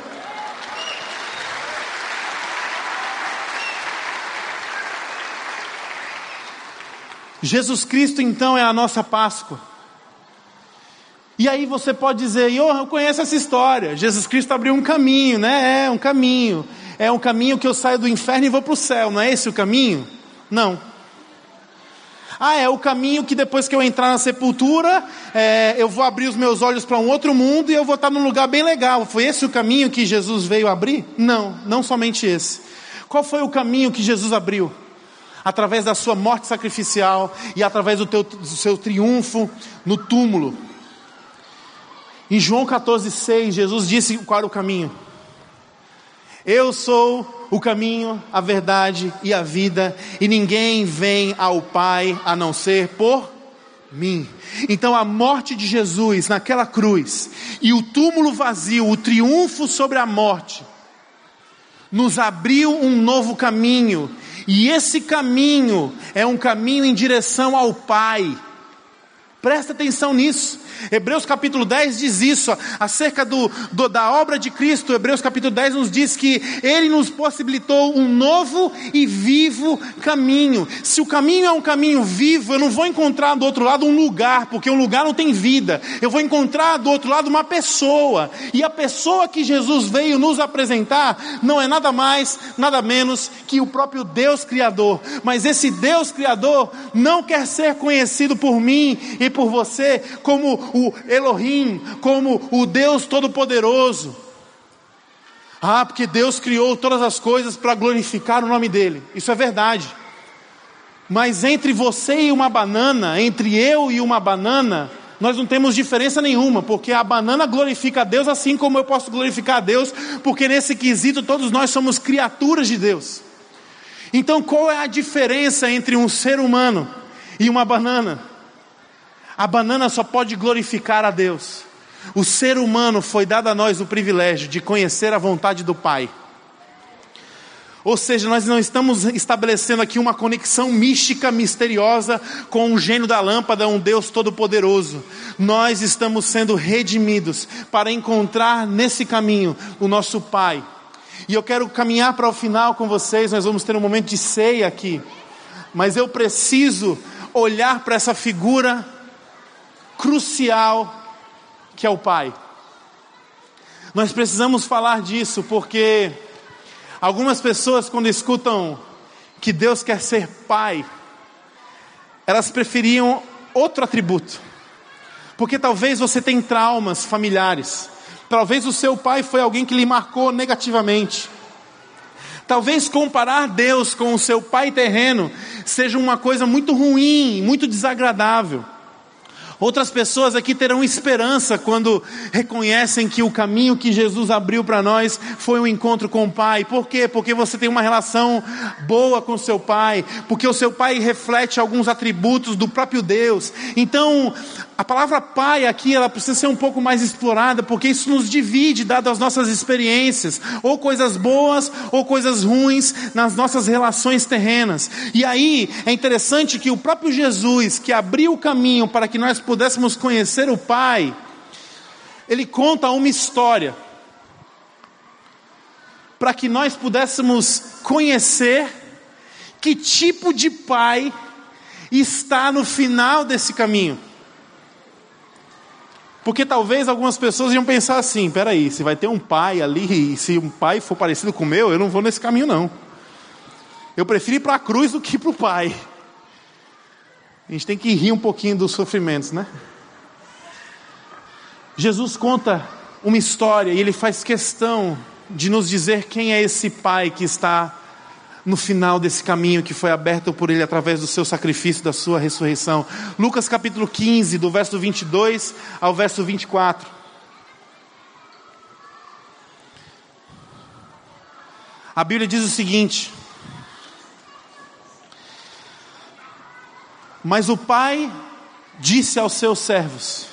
Jesus Cristo então é a nossa Páscoa. E aí você pode dizer, eu conheço essa história. Jesus Cristo abriu um caminho, né? É um caminho. É um caminho que eu saio do inferno e vou para o céu. Não é esse o caminho? Não. Ah, é o caminho que depois que eu entrar na sepultura, é, eu vou abrir os meus olhos para um outro mundo e eu vou estar num lugar bem legal. Foi esse o caminho que Jesus veio abrir? Não, não somente esse. Qual foi o caminho que Jesus abriu? Através da sua morte sacrificial e através do, teu, do seu triunfo no túmulo. Em João 14,6, Jesus disse qual era o caminho. Eu sou o caminho, a verdade e a vida, e ninguém vem ao Pai a não ser por mim. Então a morte de Jesus naquela cruz e o túmulo vazio, o triunfo sobre a morte, nos abriu um novo caminho, e esse caminho é um caminho em direção ao Pai. Presta atenção nisso. Hebreus capítulo 10 diz isso, acerca do, do, da obra de Cristo. Hebreus capítulo 10 nos diz que Ele nos possibilitou um novo e vivo caminho. Se o caminho é um caminho vivo, eu não vou encontrar do outro lado um lugar, porque um lugar não tem vida. Eu vou encontrar do outro lado uma pessoa. E a pessoa que Jesus veio nos apresentar não é nada mais, nada menos que o próprio Deus Criador. Mas esse Deus Criador não quer ser conhecido por mim e por você como o Elohim, como o Deus Todo-Poderoso. Ah, porque Deus criou todas as coisas para glorificar o nome dele. Isso é verdade. Mas entre você e uma banana, entre eu e uma banana, nós não temos diferença nenhuma, porque a banana glorifica a Deus assim como eu posso glorificar a Deus, porque nesse quesito todos nós somos criaturas de Deus. Então qual é a diferença entre um ser humano e uma banana? A banana só pode glorificar a Deus. O ser humano foi dado a nós o privilégio de conhecer a vontade do Pai. Ou seja, nós não estamos estabelecendo aqui uma conexão mística, misteriosa com um gênio da lâmpada, um Deus todo-poderoso. Nós estamos sendo redimidos para encontrar nesse caminho o nosso Pai. E eu quero caminhar para o final com vocês, nós vamos ter um momento de ceia aqui. Mas eu preciso olhar para essa figura crucial que é o Pai. Nós precisamos falar disso porque Algumas pessoas, quando escutam que Deus quer ser pai, elas preferiam outro atributo. Porque talvez você tenha traumas familiares. Talvez o seu pai foi alguém que lhe marcou negativamente. Talvez comparar Deus com o seu pai terreno seja uma coisa muito ruim, muito desagradável. Outras pessoas aqui terão esperança quando reconhecem que o caminho que Jesus abriu para nós foi um encontro com o Pai. Por quê? Porque você tem uma relação boa com seu Pai, porque o seu Pai reflete alguns atributos do próprio Deus. Então, a palavra pai aqui, ela precisa ser um pouco mais explorada, porque isso nos divide, dado as nossas experiências, ou coisas boas, ou coisas ruins nas nossas relações terrenas. E aí, é interessante que o próprio Jesus, que abriu o caminho para que nós pudéssemos conhecer o Pai, ele conta uma história, para que nós pudéssemos conhecer que tipo de Pai está no final desse caminho. Porque talvez algumas pessoas iam pensar assim: peraí, se vai ter um pai ali, e se um pai for parecido com o meu, eu não vou nesse caminho, não. Eu prefiro ir para a cruz do que para o pai. A gente tem que rir um pouquinho dos sofrimentos, né? Jesus conta uma história e ele faz questão de nos dizer quem é esse pai que está no final desse caminho que foi aberto por ele através do seu sacrifício, da sua ressurreição. Lucas capítulo 15, do verso 22 ao verso 24. A Bíblia diz o seguinte: Mas o pai disse aos seus servos,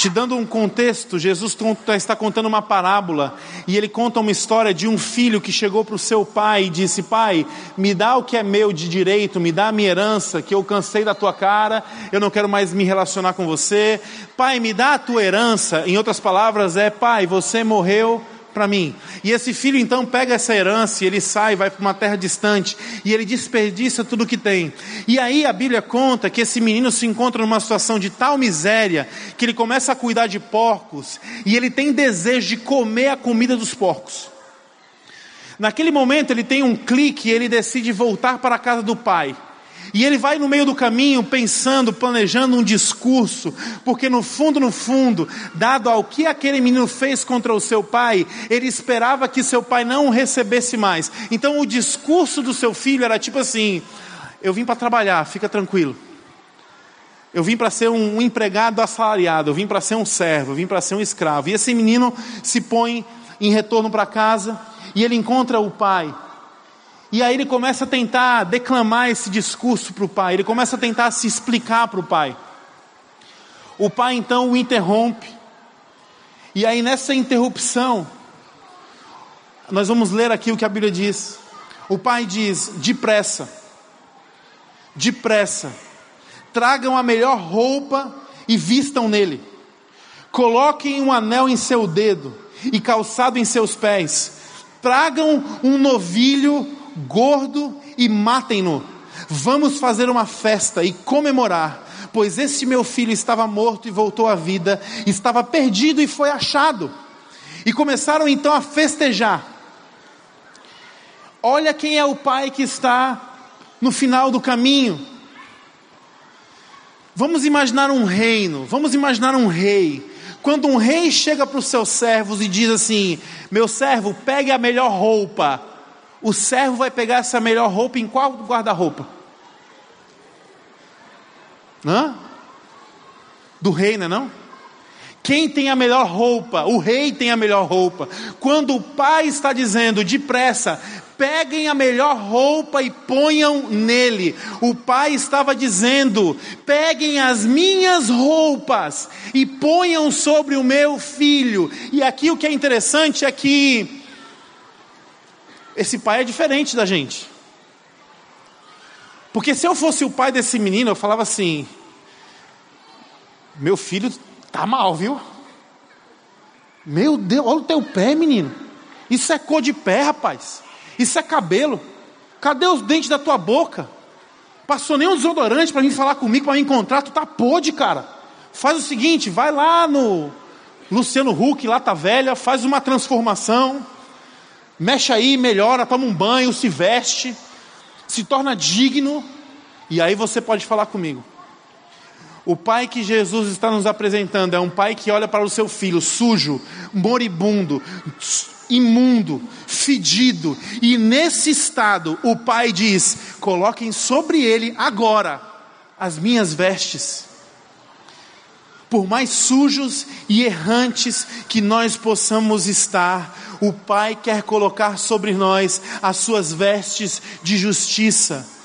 te dando um contexto, Jesus está contando uma parábola e ele conta uma história de um filho que chegou para o seu pai e disse: Pai, me dá o que é meu de direito, me dá a minha herança, que eu cansei da tua cara, eu não quero mais me relacionar com você. Pai, me dá a tua herança. Em outras palavras, é: Pai, você morreu para mim. E esse filho então pega essa herança e ele sai, vai para uma terra distante e ele desperdiça tudo que tem. E aí a Bíblia conta que esse menino se encontra numa situação de tal miséria que ele começa a cuidar de porcos e ele tem desejo de comer a comida dos porcos. Naquele momento ele tem um clique e ele decide voltar para a casa do pai. E ele vai no meio do caminho pensando, planejando um discurso, porque no fundo, no fundo, dado ao que aquele menino fez contra o seu pai, ele esperava que seu pai não o recebesse mais. Então o discurso do seu filho era tipo assim: Eu vim para trabalhar, fica tranquilo. Eu vim para ser um, empregado assalariado, eu vim para ser um servo, eu vim para ser um escravo. E esse menino se põe em retorno para casa e ele encontra o pai. E aí ele começa a tentar declamar esse discurso para o pai, ele começa a tentar se explicar para o pai. O pai então o interrompe. E aí nessa interrupção, nós vamos ler aqui o que a Bíblia diz. O pai diz: depressa, depressa, tragam a melhor roupa e vistam nele, coloquem um anel em seu dedo e calçado em seus pés, tragam um novilho gordo e matem-no. Vamos fazer uma festa e comemorar, pois este meu filho estava morto e voltou à vida, estava perdido e foi achado. E começaram então a festejar. Olha quem é o pai que está no final do caminho. Vamos imaginar um reino, vamos imaginar um rei. Quando um rei chega para os seus servos e diz assim: Meu servo, pegue a melhor roupa, o servo vai pegar essa melhor roupa em qual guarda-roupa? Hã? Do rei, não é não? Quem tem a melhor roupa? O rei tem a melhor roupa. Quando o pai está dizendo depressa, peguem a melhor roupa e ponham nele. O pai estava dizendo: peguem as minhas roupas e ponham sobre o meu filho. E aqui o que é interessante é que esse pai é diferente da gente. Porque se eu fosse o pai desse menino, eu falava assim: meu filho Tá mal, viu? Meu Deus, olha o teu pé, menino. Isso é cor de pé, rapaz. Isso é cabelo. Cadê os dentes da tua boca? Passou nem um desodorante para vir falar comigo, para me encontrar. Tu tá podre, cara. Faz o seguinte, vai lá no Luciano Huck, lá tá velha, faz uma transformação. Mexe aí, melhora, toma um banho, se veste, se torna digno. E aí você pode falar comigo. O pai que Jesus está nos apresentando é um pai que olha para o seu filho sujo, moribundo, imundo, fedido, e nesse estado o pai diz: coloquem sobre ele agora as minhas vestes. Por mais sujos e errantes que nós possamos estar, o Pai quer colocar sobre nós as suas vestes de justiça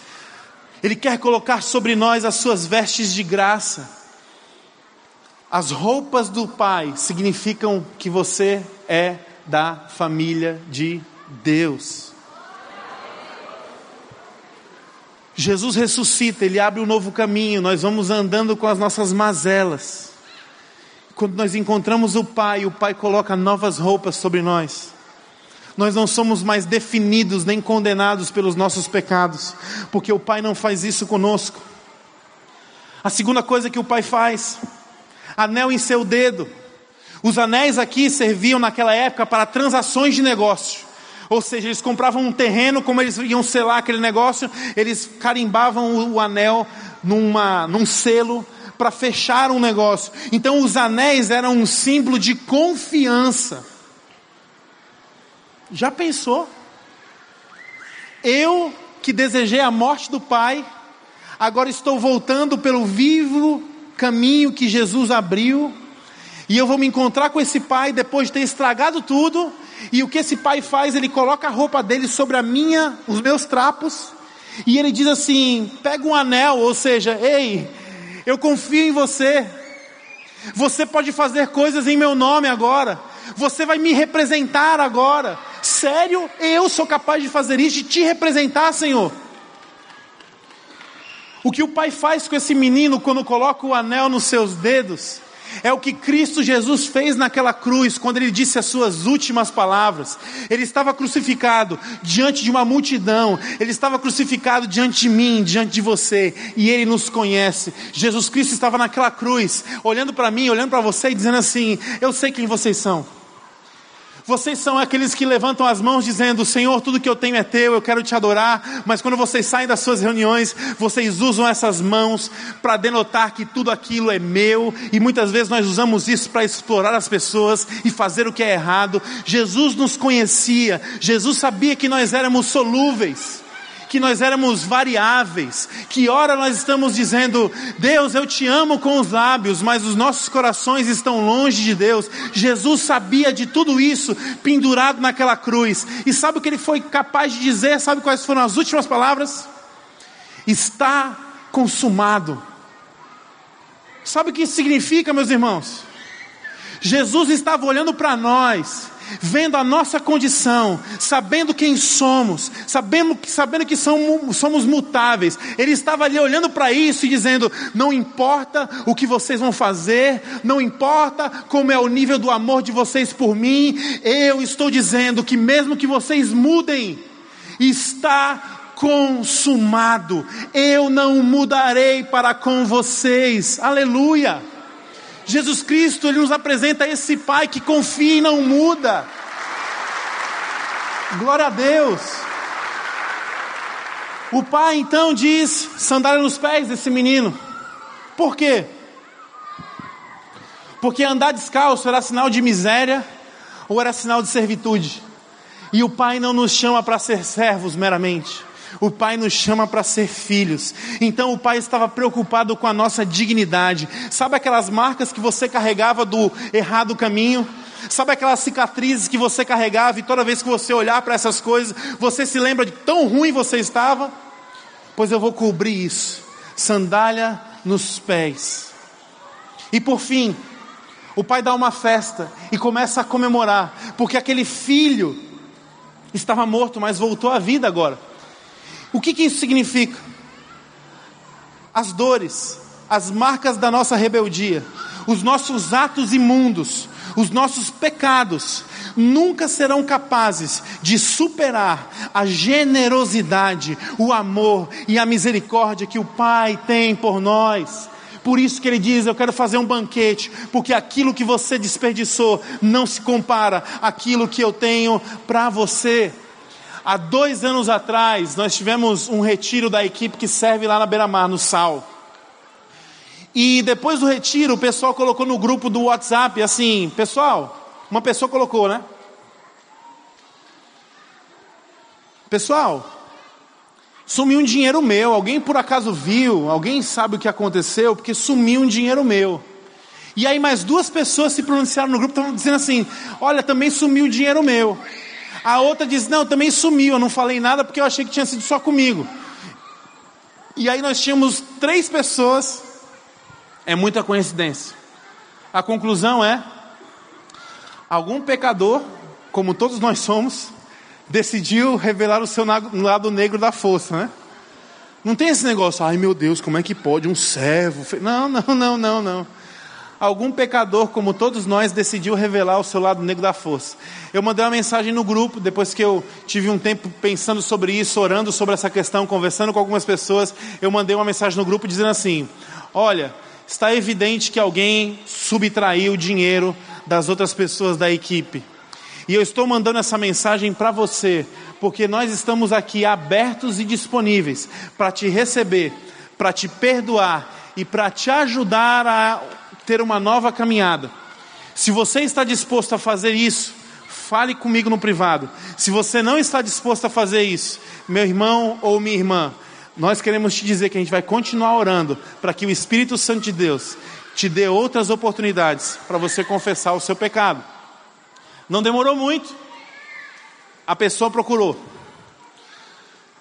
ele quer colocar sobre nós as suas vestes de graça. As roupas do Pai significam que você é da família de Deus. Jesus ressuscita, ele abre um novo caminho, nós vamos andando com as nossas mazelas. Quando nós encontramos o Pai, o Pai coloca novas roupas sobre nós nós não somos mais definidos nem condenados pelos nossos pecados, porque o Pai não faz isso conosco. A segunda coisa que o Pai faz, anel em seu dedo. Os anéis aqui serviam naquela época para transações de negócio. Ou seja, eles compravam um terreno, como eles iam selar aquele negócio, eles carimbavam o anel numa, num selo para fechar um negócio. Então, os anéis eram um símbolo de confiança. Já pensou? Eu que desejei a morte do Pai, agora estou voltando pelo vivo caminho que Jesus abriu, e eu vou me encontrar com esse pai depois de ter estragado tudo, e o que esse pai faz? Ele coloca a roupa dele sobre a minha, os meus trapos, e ele diz assim: pega um anel, ou seja, ei, eu confio em você, você pode fazer coisas em meu nome agora, você vai me representar agora. Sério, eu sou capaz de fazer isso, de te representar, Senhor. O que o pai faz com esse menino quando coloca o anel nos seus dedos, é o que Cristo Jesus fez naquela cruz, quando ele disse as suas últimas palavras. Ele estava crucificado diante de uma multidão, ele estava crucificado diante de mim, diante de você, e ele nos conhece. Jesus Cristo estava naquela cruz, olhando para mim, olhando para você e dizendo assim: Eu sei quem vocês são. Vocês são aqueles que levantam as mãos dizendo: Senhor, tudo que eu tenho é teu, eu quero te adorar. Mas quando vocês saem das suas reuniões, vocês usam essas mãos para denotar que tudo aquilo é meu. E muitas vezes nós usamos isso para explorar as pessoas e fazer o que é errado. Jesus nos conhecia, Jesus sabia que nós éramos solúveis que nós éramos variáveis, que ora nós estamos dizendo, Deus, eu te amo com os lábios, mas os nossos corações estão longe de Deus. Jesus sabia de tudo isso, pendurado naquela cruz. E sabe o que ele foi capaz de dizer? Sabe quais foram as últimas palavras? Está consumado. Sabe o que isso significa, meus irmãos? Jesus estava olhando para nós vendo a nossa condição, sabendo quem somos, sabendo, sabendo que somos, somos mutáveis. Ele estava ali olhando para isso e dizendo: Não importa o que vocês vão fazer, não importa como é o nível do amor de vocês por mim, eu estou dizendo que mesmo que vocês mudem, está consumado, eu não mudarei para com vocês, aleluia. Jesus Cristo, Ele nos apresenta esse Pai que confia e não muda. Glória a Deus. O pai então diz: sandália nos pés desse menino. Por quê? Porque andar descalço era sinal de miséria ou era sinal de servitude? E o Pai não nos chama para ser servos meramente. O Pai nos chama para ser filhos. Então o Pai estava preocupado com a nossa dignidade. Sabe aquelas marcas que você carregava do errado caminho? Sabe aquelas cicatrizes que você carregava e toda vez que você olhar para essas coisas, você se lembra de tão ruim você estava? Pois eu vou cobrir isso. Sandália nos pés. E por fim, o pai dá uma festa e começa a comemorar, porque aquele filho estava morto, mas voltou à vida agora. O que, que isso significa? As dores, as marcas da nossa rebeldia, os nossos atos imundos, os nossos pecados, nunca serão capazes de superar a generosidade, o amor e a misericórdia que o Pai tem por nós. Por isso que ele diz: Eu quero fazer um banquete, porque aquilo que você desperdiçou não se compara àquilo que eu tenho para você. Há dois anos atrás, nós tivemos um retiro da equipe que serve lá na Beira-Mar, no Sal. E depois do retiro, o pessoal colocou no grupo do WhatsApp assim: Pessoal, uma pessoa colocou, né? Pessoal, sumiu um dinheiro meu. Alguém por acaso viu? Alguém sabe o que aconteceu? Porque sumiu um dinheiro meu. E aí mais duas pessoas se pronunciaram no grupo, estavam dizendo assim: Olha, também sumiu o dinheiro meu. A outra diz: Não, também sumiu. Eu não falei nada porque eu achei que tinha sido só comigo. E aí nós tínhamos três pessoas. É muita coincidência. A conclusão é: algum pecador, como todos nós somos, decidiu revelar o seu lado negro da força, né? Não tem esse negócio, ai meu Deus, como é que pode um servo? Não, não, não, não, não algum pecador, como todos nós, decidiu revelar o seu lado negro da força. Eu mandei uma mensagem no grupo, depois que eu tive um tempo pensando sobre isso, orando sobre essa questão, conversando com algumas pessoas, eu mandei uma mensagem no grupo dizendo assim: Olha, está evidente que alguém subtraiu dinheiro das outras pessoas da equipe. E eu estou mandando essa mensagem para você, porque nós estamos aqui abertos e disponíveis para te receber, para te perdoar e para te ajudar a ter uma nova caminhada. Se você está disposto a fazer isso, fale comigo no privado. Se você não está disposto a fazer isso, meu irmão ou minha irmã, nós queremos te dizer que a gente vai continuar orando para que o Espírito Santo de Deus te dê outras oportunidades para você confessar o seu pecado. Não demorou muito, a pessoa procurou.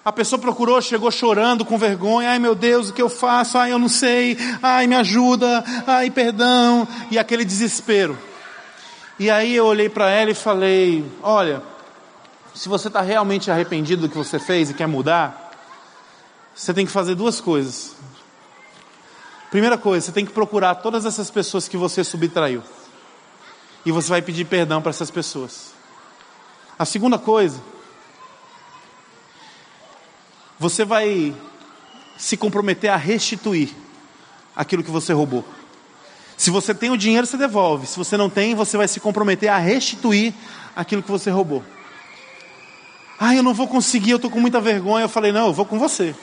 A pessoa procurou, chegou chorando, com vergonha. Ai meu Deus, o que eu faço? Ai eu não sei. Ai me ajuda. Ai perdão. E aquele desespero. E aí eu olhei para ela e falei: Olha, se você está realmente arrependido do que você fez e quer mudar, você tem que fazer duas coisas. Primeira coisa, você tem que procurar todas essas pessoas que você subtraiu. E você vai pedir perdão para essas pessoas. A segunda coisa, você vai se comprometer a restituir aquilo que você roubou. Se você tem o dinheiro, você devolve. Se você não tem, você vai se comprometer a restituir aquilo que você roubou. Ah, eu não vou conseguir, eu estou com muita vergonha. Eu falei, não, eu vou com você.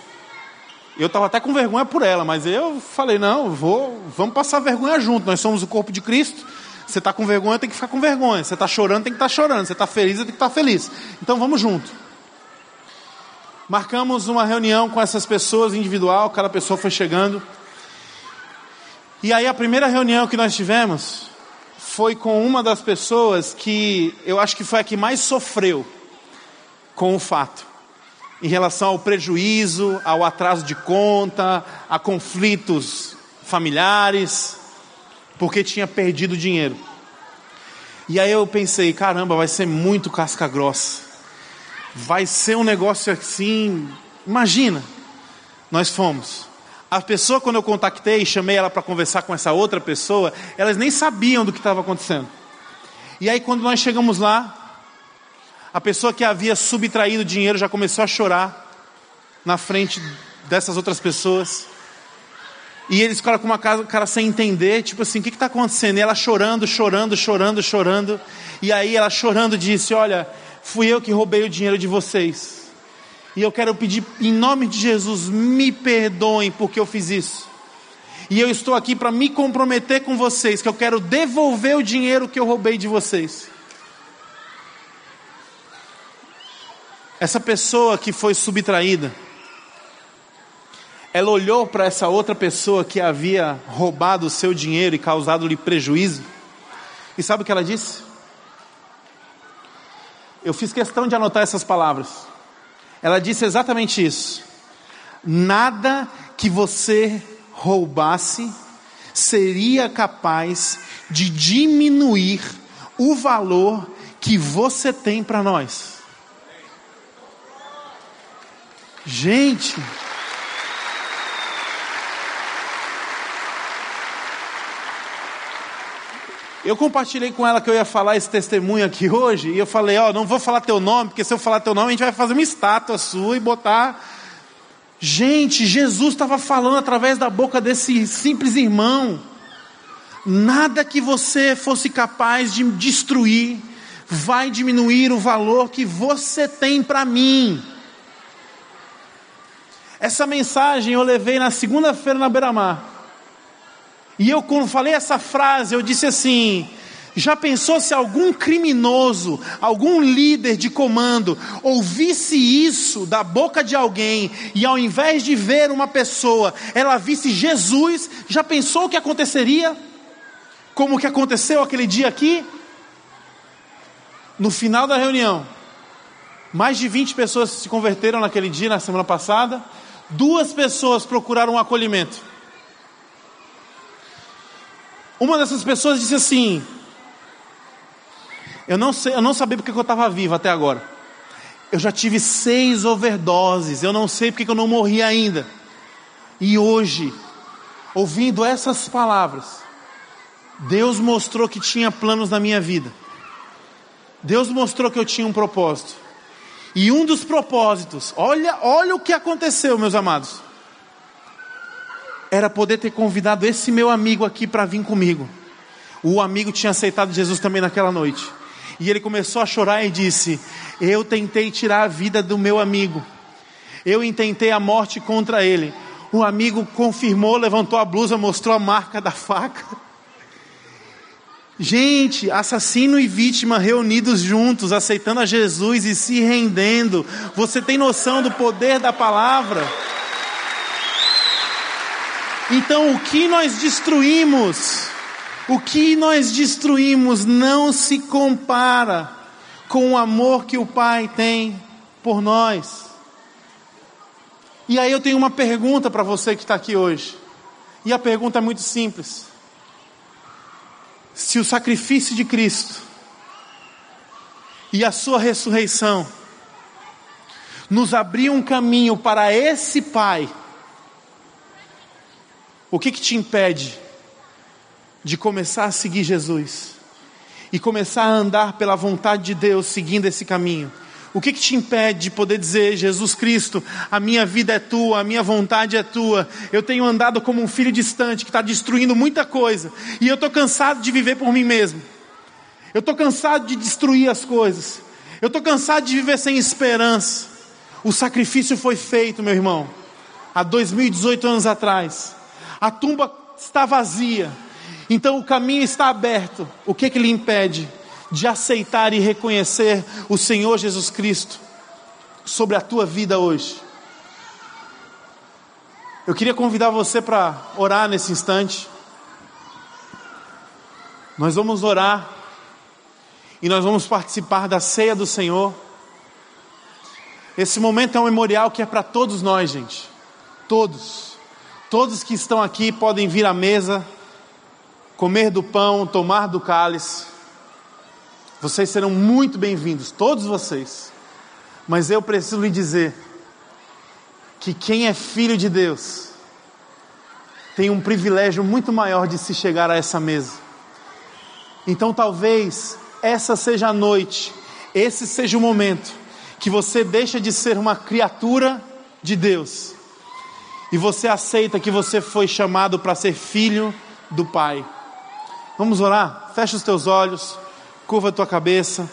Eu estava até com vergonha por ela, mas eu falei, não, vou, vamos passar vergonha junto. Nós somos o corpo de Cristo. Você está com vergonha, tem que ficar com vergonha. Você está chorando, tem que estar tá chorando. Você está feliz, tem que estar tá feliz. Então vamos junto. Marcamos uma reunião com essas pessoas individual, cada pessoa foi chegando. E aí a primeira reunião que nós tivemos foi com uma das pessoas que eu acho que foi a que mais sofreu com o fato, em relação ao prejuízo, ao atraso de conta, a conflitos familiares, porque tinha perdido dinheiro. E aí eu pensei, caramba, vai ser muito casca grossa vai ser um negócio assim. Imagina, nós fomos. A pessoa, quando eu contactei, chamei ela para conversar com essa outra pessoa, elas nem sabiam do que estava acontecendo. E aí, quando nós chegamos lá, a pessoa que havia subtraído dinheiro já começou a chorar na frente dessas outras pessoas. E eles ficaram com uma cara, cara sem entender, tipo assim, o que está acontecendo? E ela chorando, chorando, chorando, chorando. E aí ela chorando disse: Olha, fui eu que roubei o dinheiro de vocês. E eu quero pedir, em nome de Jesus, me perdoem porque eu fiz isso. E eu estou aqui para me comprometer com vocês, que eu quero devolver o dinheiro que eu roubei de vocês. Essa pessoa que foi subtraída, ela olhou para essa outra pessoa que havia roubado o seu dinheiro e causado-lhe prejuízo, e sabe o que ela disse? Eu fiz questão de anotar essas palavras. Ela disse exatamente isso. Nada que você roubasse seria capaz de diminuir o valor que você tem para nós. Gente, Eu compartilhei com ela que eu ia falar esse testemunho aqui hoje, e eu falei, ó, oh, não vou falar teu nome, porque se eu falar teu nome, a gente vai fazer uma estátua sua e botar. Gente, Jesus estava falando através da boca desse simples irmão. Nada que você fosse capaz de destruir vai diminuir o valor que você tem para mim. Essa mensagem eu levei na segunda-feira na Beira-Mar. E eu, quando falei essa frase, eu disse assim: já pensou se algum criminoso, algum líder de comando, ouvisse isso da boca de alguém e ao invés de ver uma pessoa, ela visse Jesus, já pensou o que aconteceria? Como que aconteceu aquele dia aqui? No final da reunião, mais de 20 pessoas se converteram naquele dia, na semana passada, duas pessoas procuraram um acolhimento. Uma dessas pessoas disse assim: Eu não, sei, eu não sabia porque eu estava vivo até agora. Eu já tive seis overdoses, eu não sei porque eu não morri ainda. E hoje, ouvindo essas palavras, Deus mostrou que tinha planos na minha vida. Deus mostrou que eu tinha um propósito. E um dos propósitos, olha, olha o que aconteceu, meus amados era poder ter convidado esse meu amigo aqui para vir comigo. O amigo tinha aceitado Jesus também naquela noite. E ele começou a chorar e disse: Eu tentei tirar a vida do meu amigo. Eu intentei a morte contra ele. O amigo confirmou, levantou a blusa, mostrou a marca da faca. Gente, assassino e vítima reunidos juntos, aceitando a Jesus e se rendendo. Você tem noção do poder da palavra? Então, o que nós destruímos, o que nós destruímos não se compara com o amor que o Pai tem por nós. E aí eu tenho uma pergunta para você que está aqui hoje. E a pergunta é muito simples. Se o sacrifício de Cristo e a sua ressurreição nos abriu um caminho para esse Pai, o que, que te impede de começar a seguir Jesus e começar a andar pela vontade de Deus seguindo esse caminho? O que, que te impede de poder dizer, Jesus Cristo, a minha vida é tua, a minha vontade é tua, eu tenho andado como um filho distante que está destruindo muita coisa, e eu estou cansado de viver por mim mesmo, eu estou cansado de destruir as coisas, eu estou cansado de viver sem esperança. O sacrifício foi feito, meu irmão, há 2018 anos atrás a tumba está vazia, então o caminho está aberto. O que, que lhe impede de aceitar e reconhecer o Senhor Jesus Cristo sobre a tua vida hoje? Eu queria convidar você para orar nesse instante. Nós vamos orar e nós vamos participar da ceia do Senhor. Esse momento é um memorial que é para todos nós, gente. Todos. Todos que estão aqui podem vir à mesa, comer do pão, tomar do cálice. Vocês serão muito bem-vindos, todos vocês. Mas eu preciso lhe dizer que quem é filho de Deus tem um privilégio muito maior de se chegar a essa mesa. Então talvez essa seja a noite, esse seja o momento que você deixa de ser uma criatura de Deus e você aceita que você foi chamado para ser filho do Pai. Vamos orar? Fecha os teus olhos, curva a tua cabeça.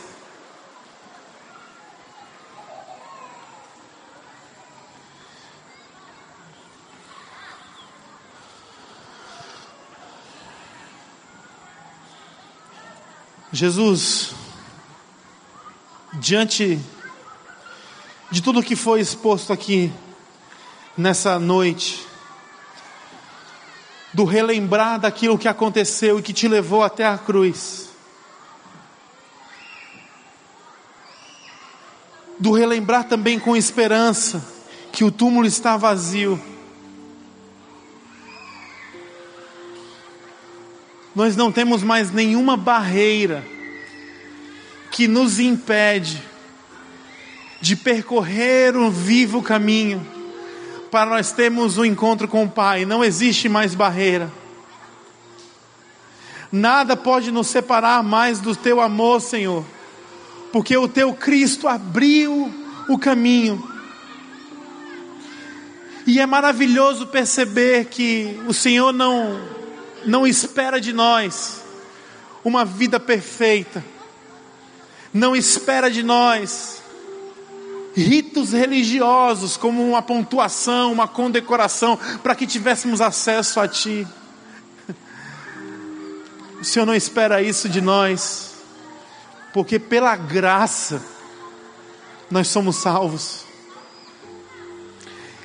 Jesus, diante de tudo que foi exposto aqui nessa noite, do relembrar daquilo que aconteceu e que te levou até a cruz, do relembrar também com esperança que o túmulo está vazio. Nós não temos mais nenhuma barreira que nos impede de percorrer um vivo caminho para nós termos um encontro com o Pai. Não existe mais barreira. Nada pode nos separar mais do teu amor, Senhor, porque o teu Cristo abriu o caminho. E é maravilhoso perceber que o Senhor não não espera de nós uma vida perfeita. Não espera de nós ritos religiosos, como uma pontuação, uma condecoração, para que tivéssemos acesso a Ti. O Senhor não espera isso de nós, porque pela graça nós somos salvos.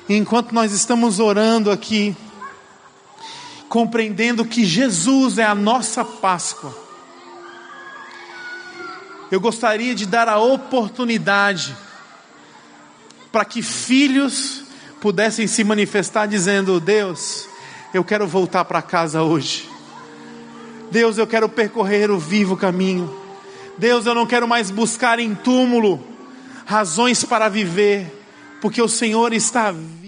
E enquanto nós estamos orando aqui, compreendendo que Jesus é a nossa Páscoa, eu gostaria de dar a oportunidade para que filhos pudessem se manifestar dizendo: Deus, eu quero voltar para casa hoje. Deus, eu quero percorrer o vivo caminho. Deus, eu não quero mais buscar em túmulo razões para viver, porque o Senhor está vivo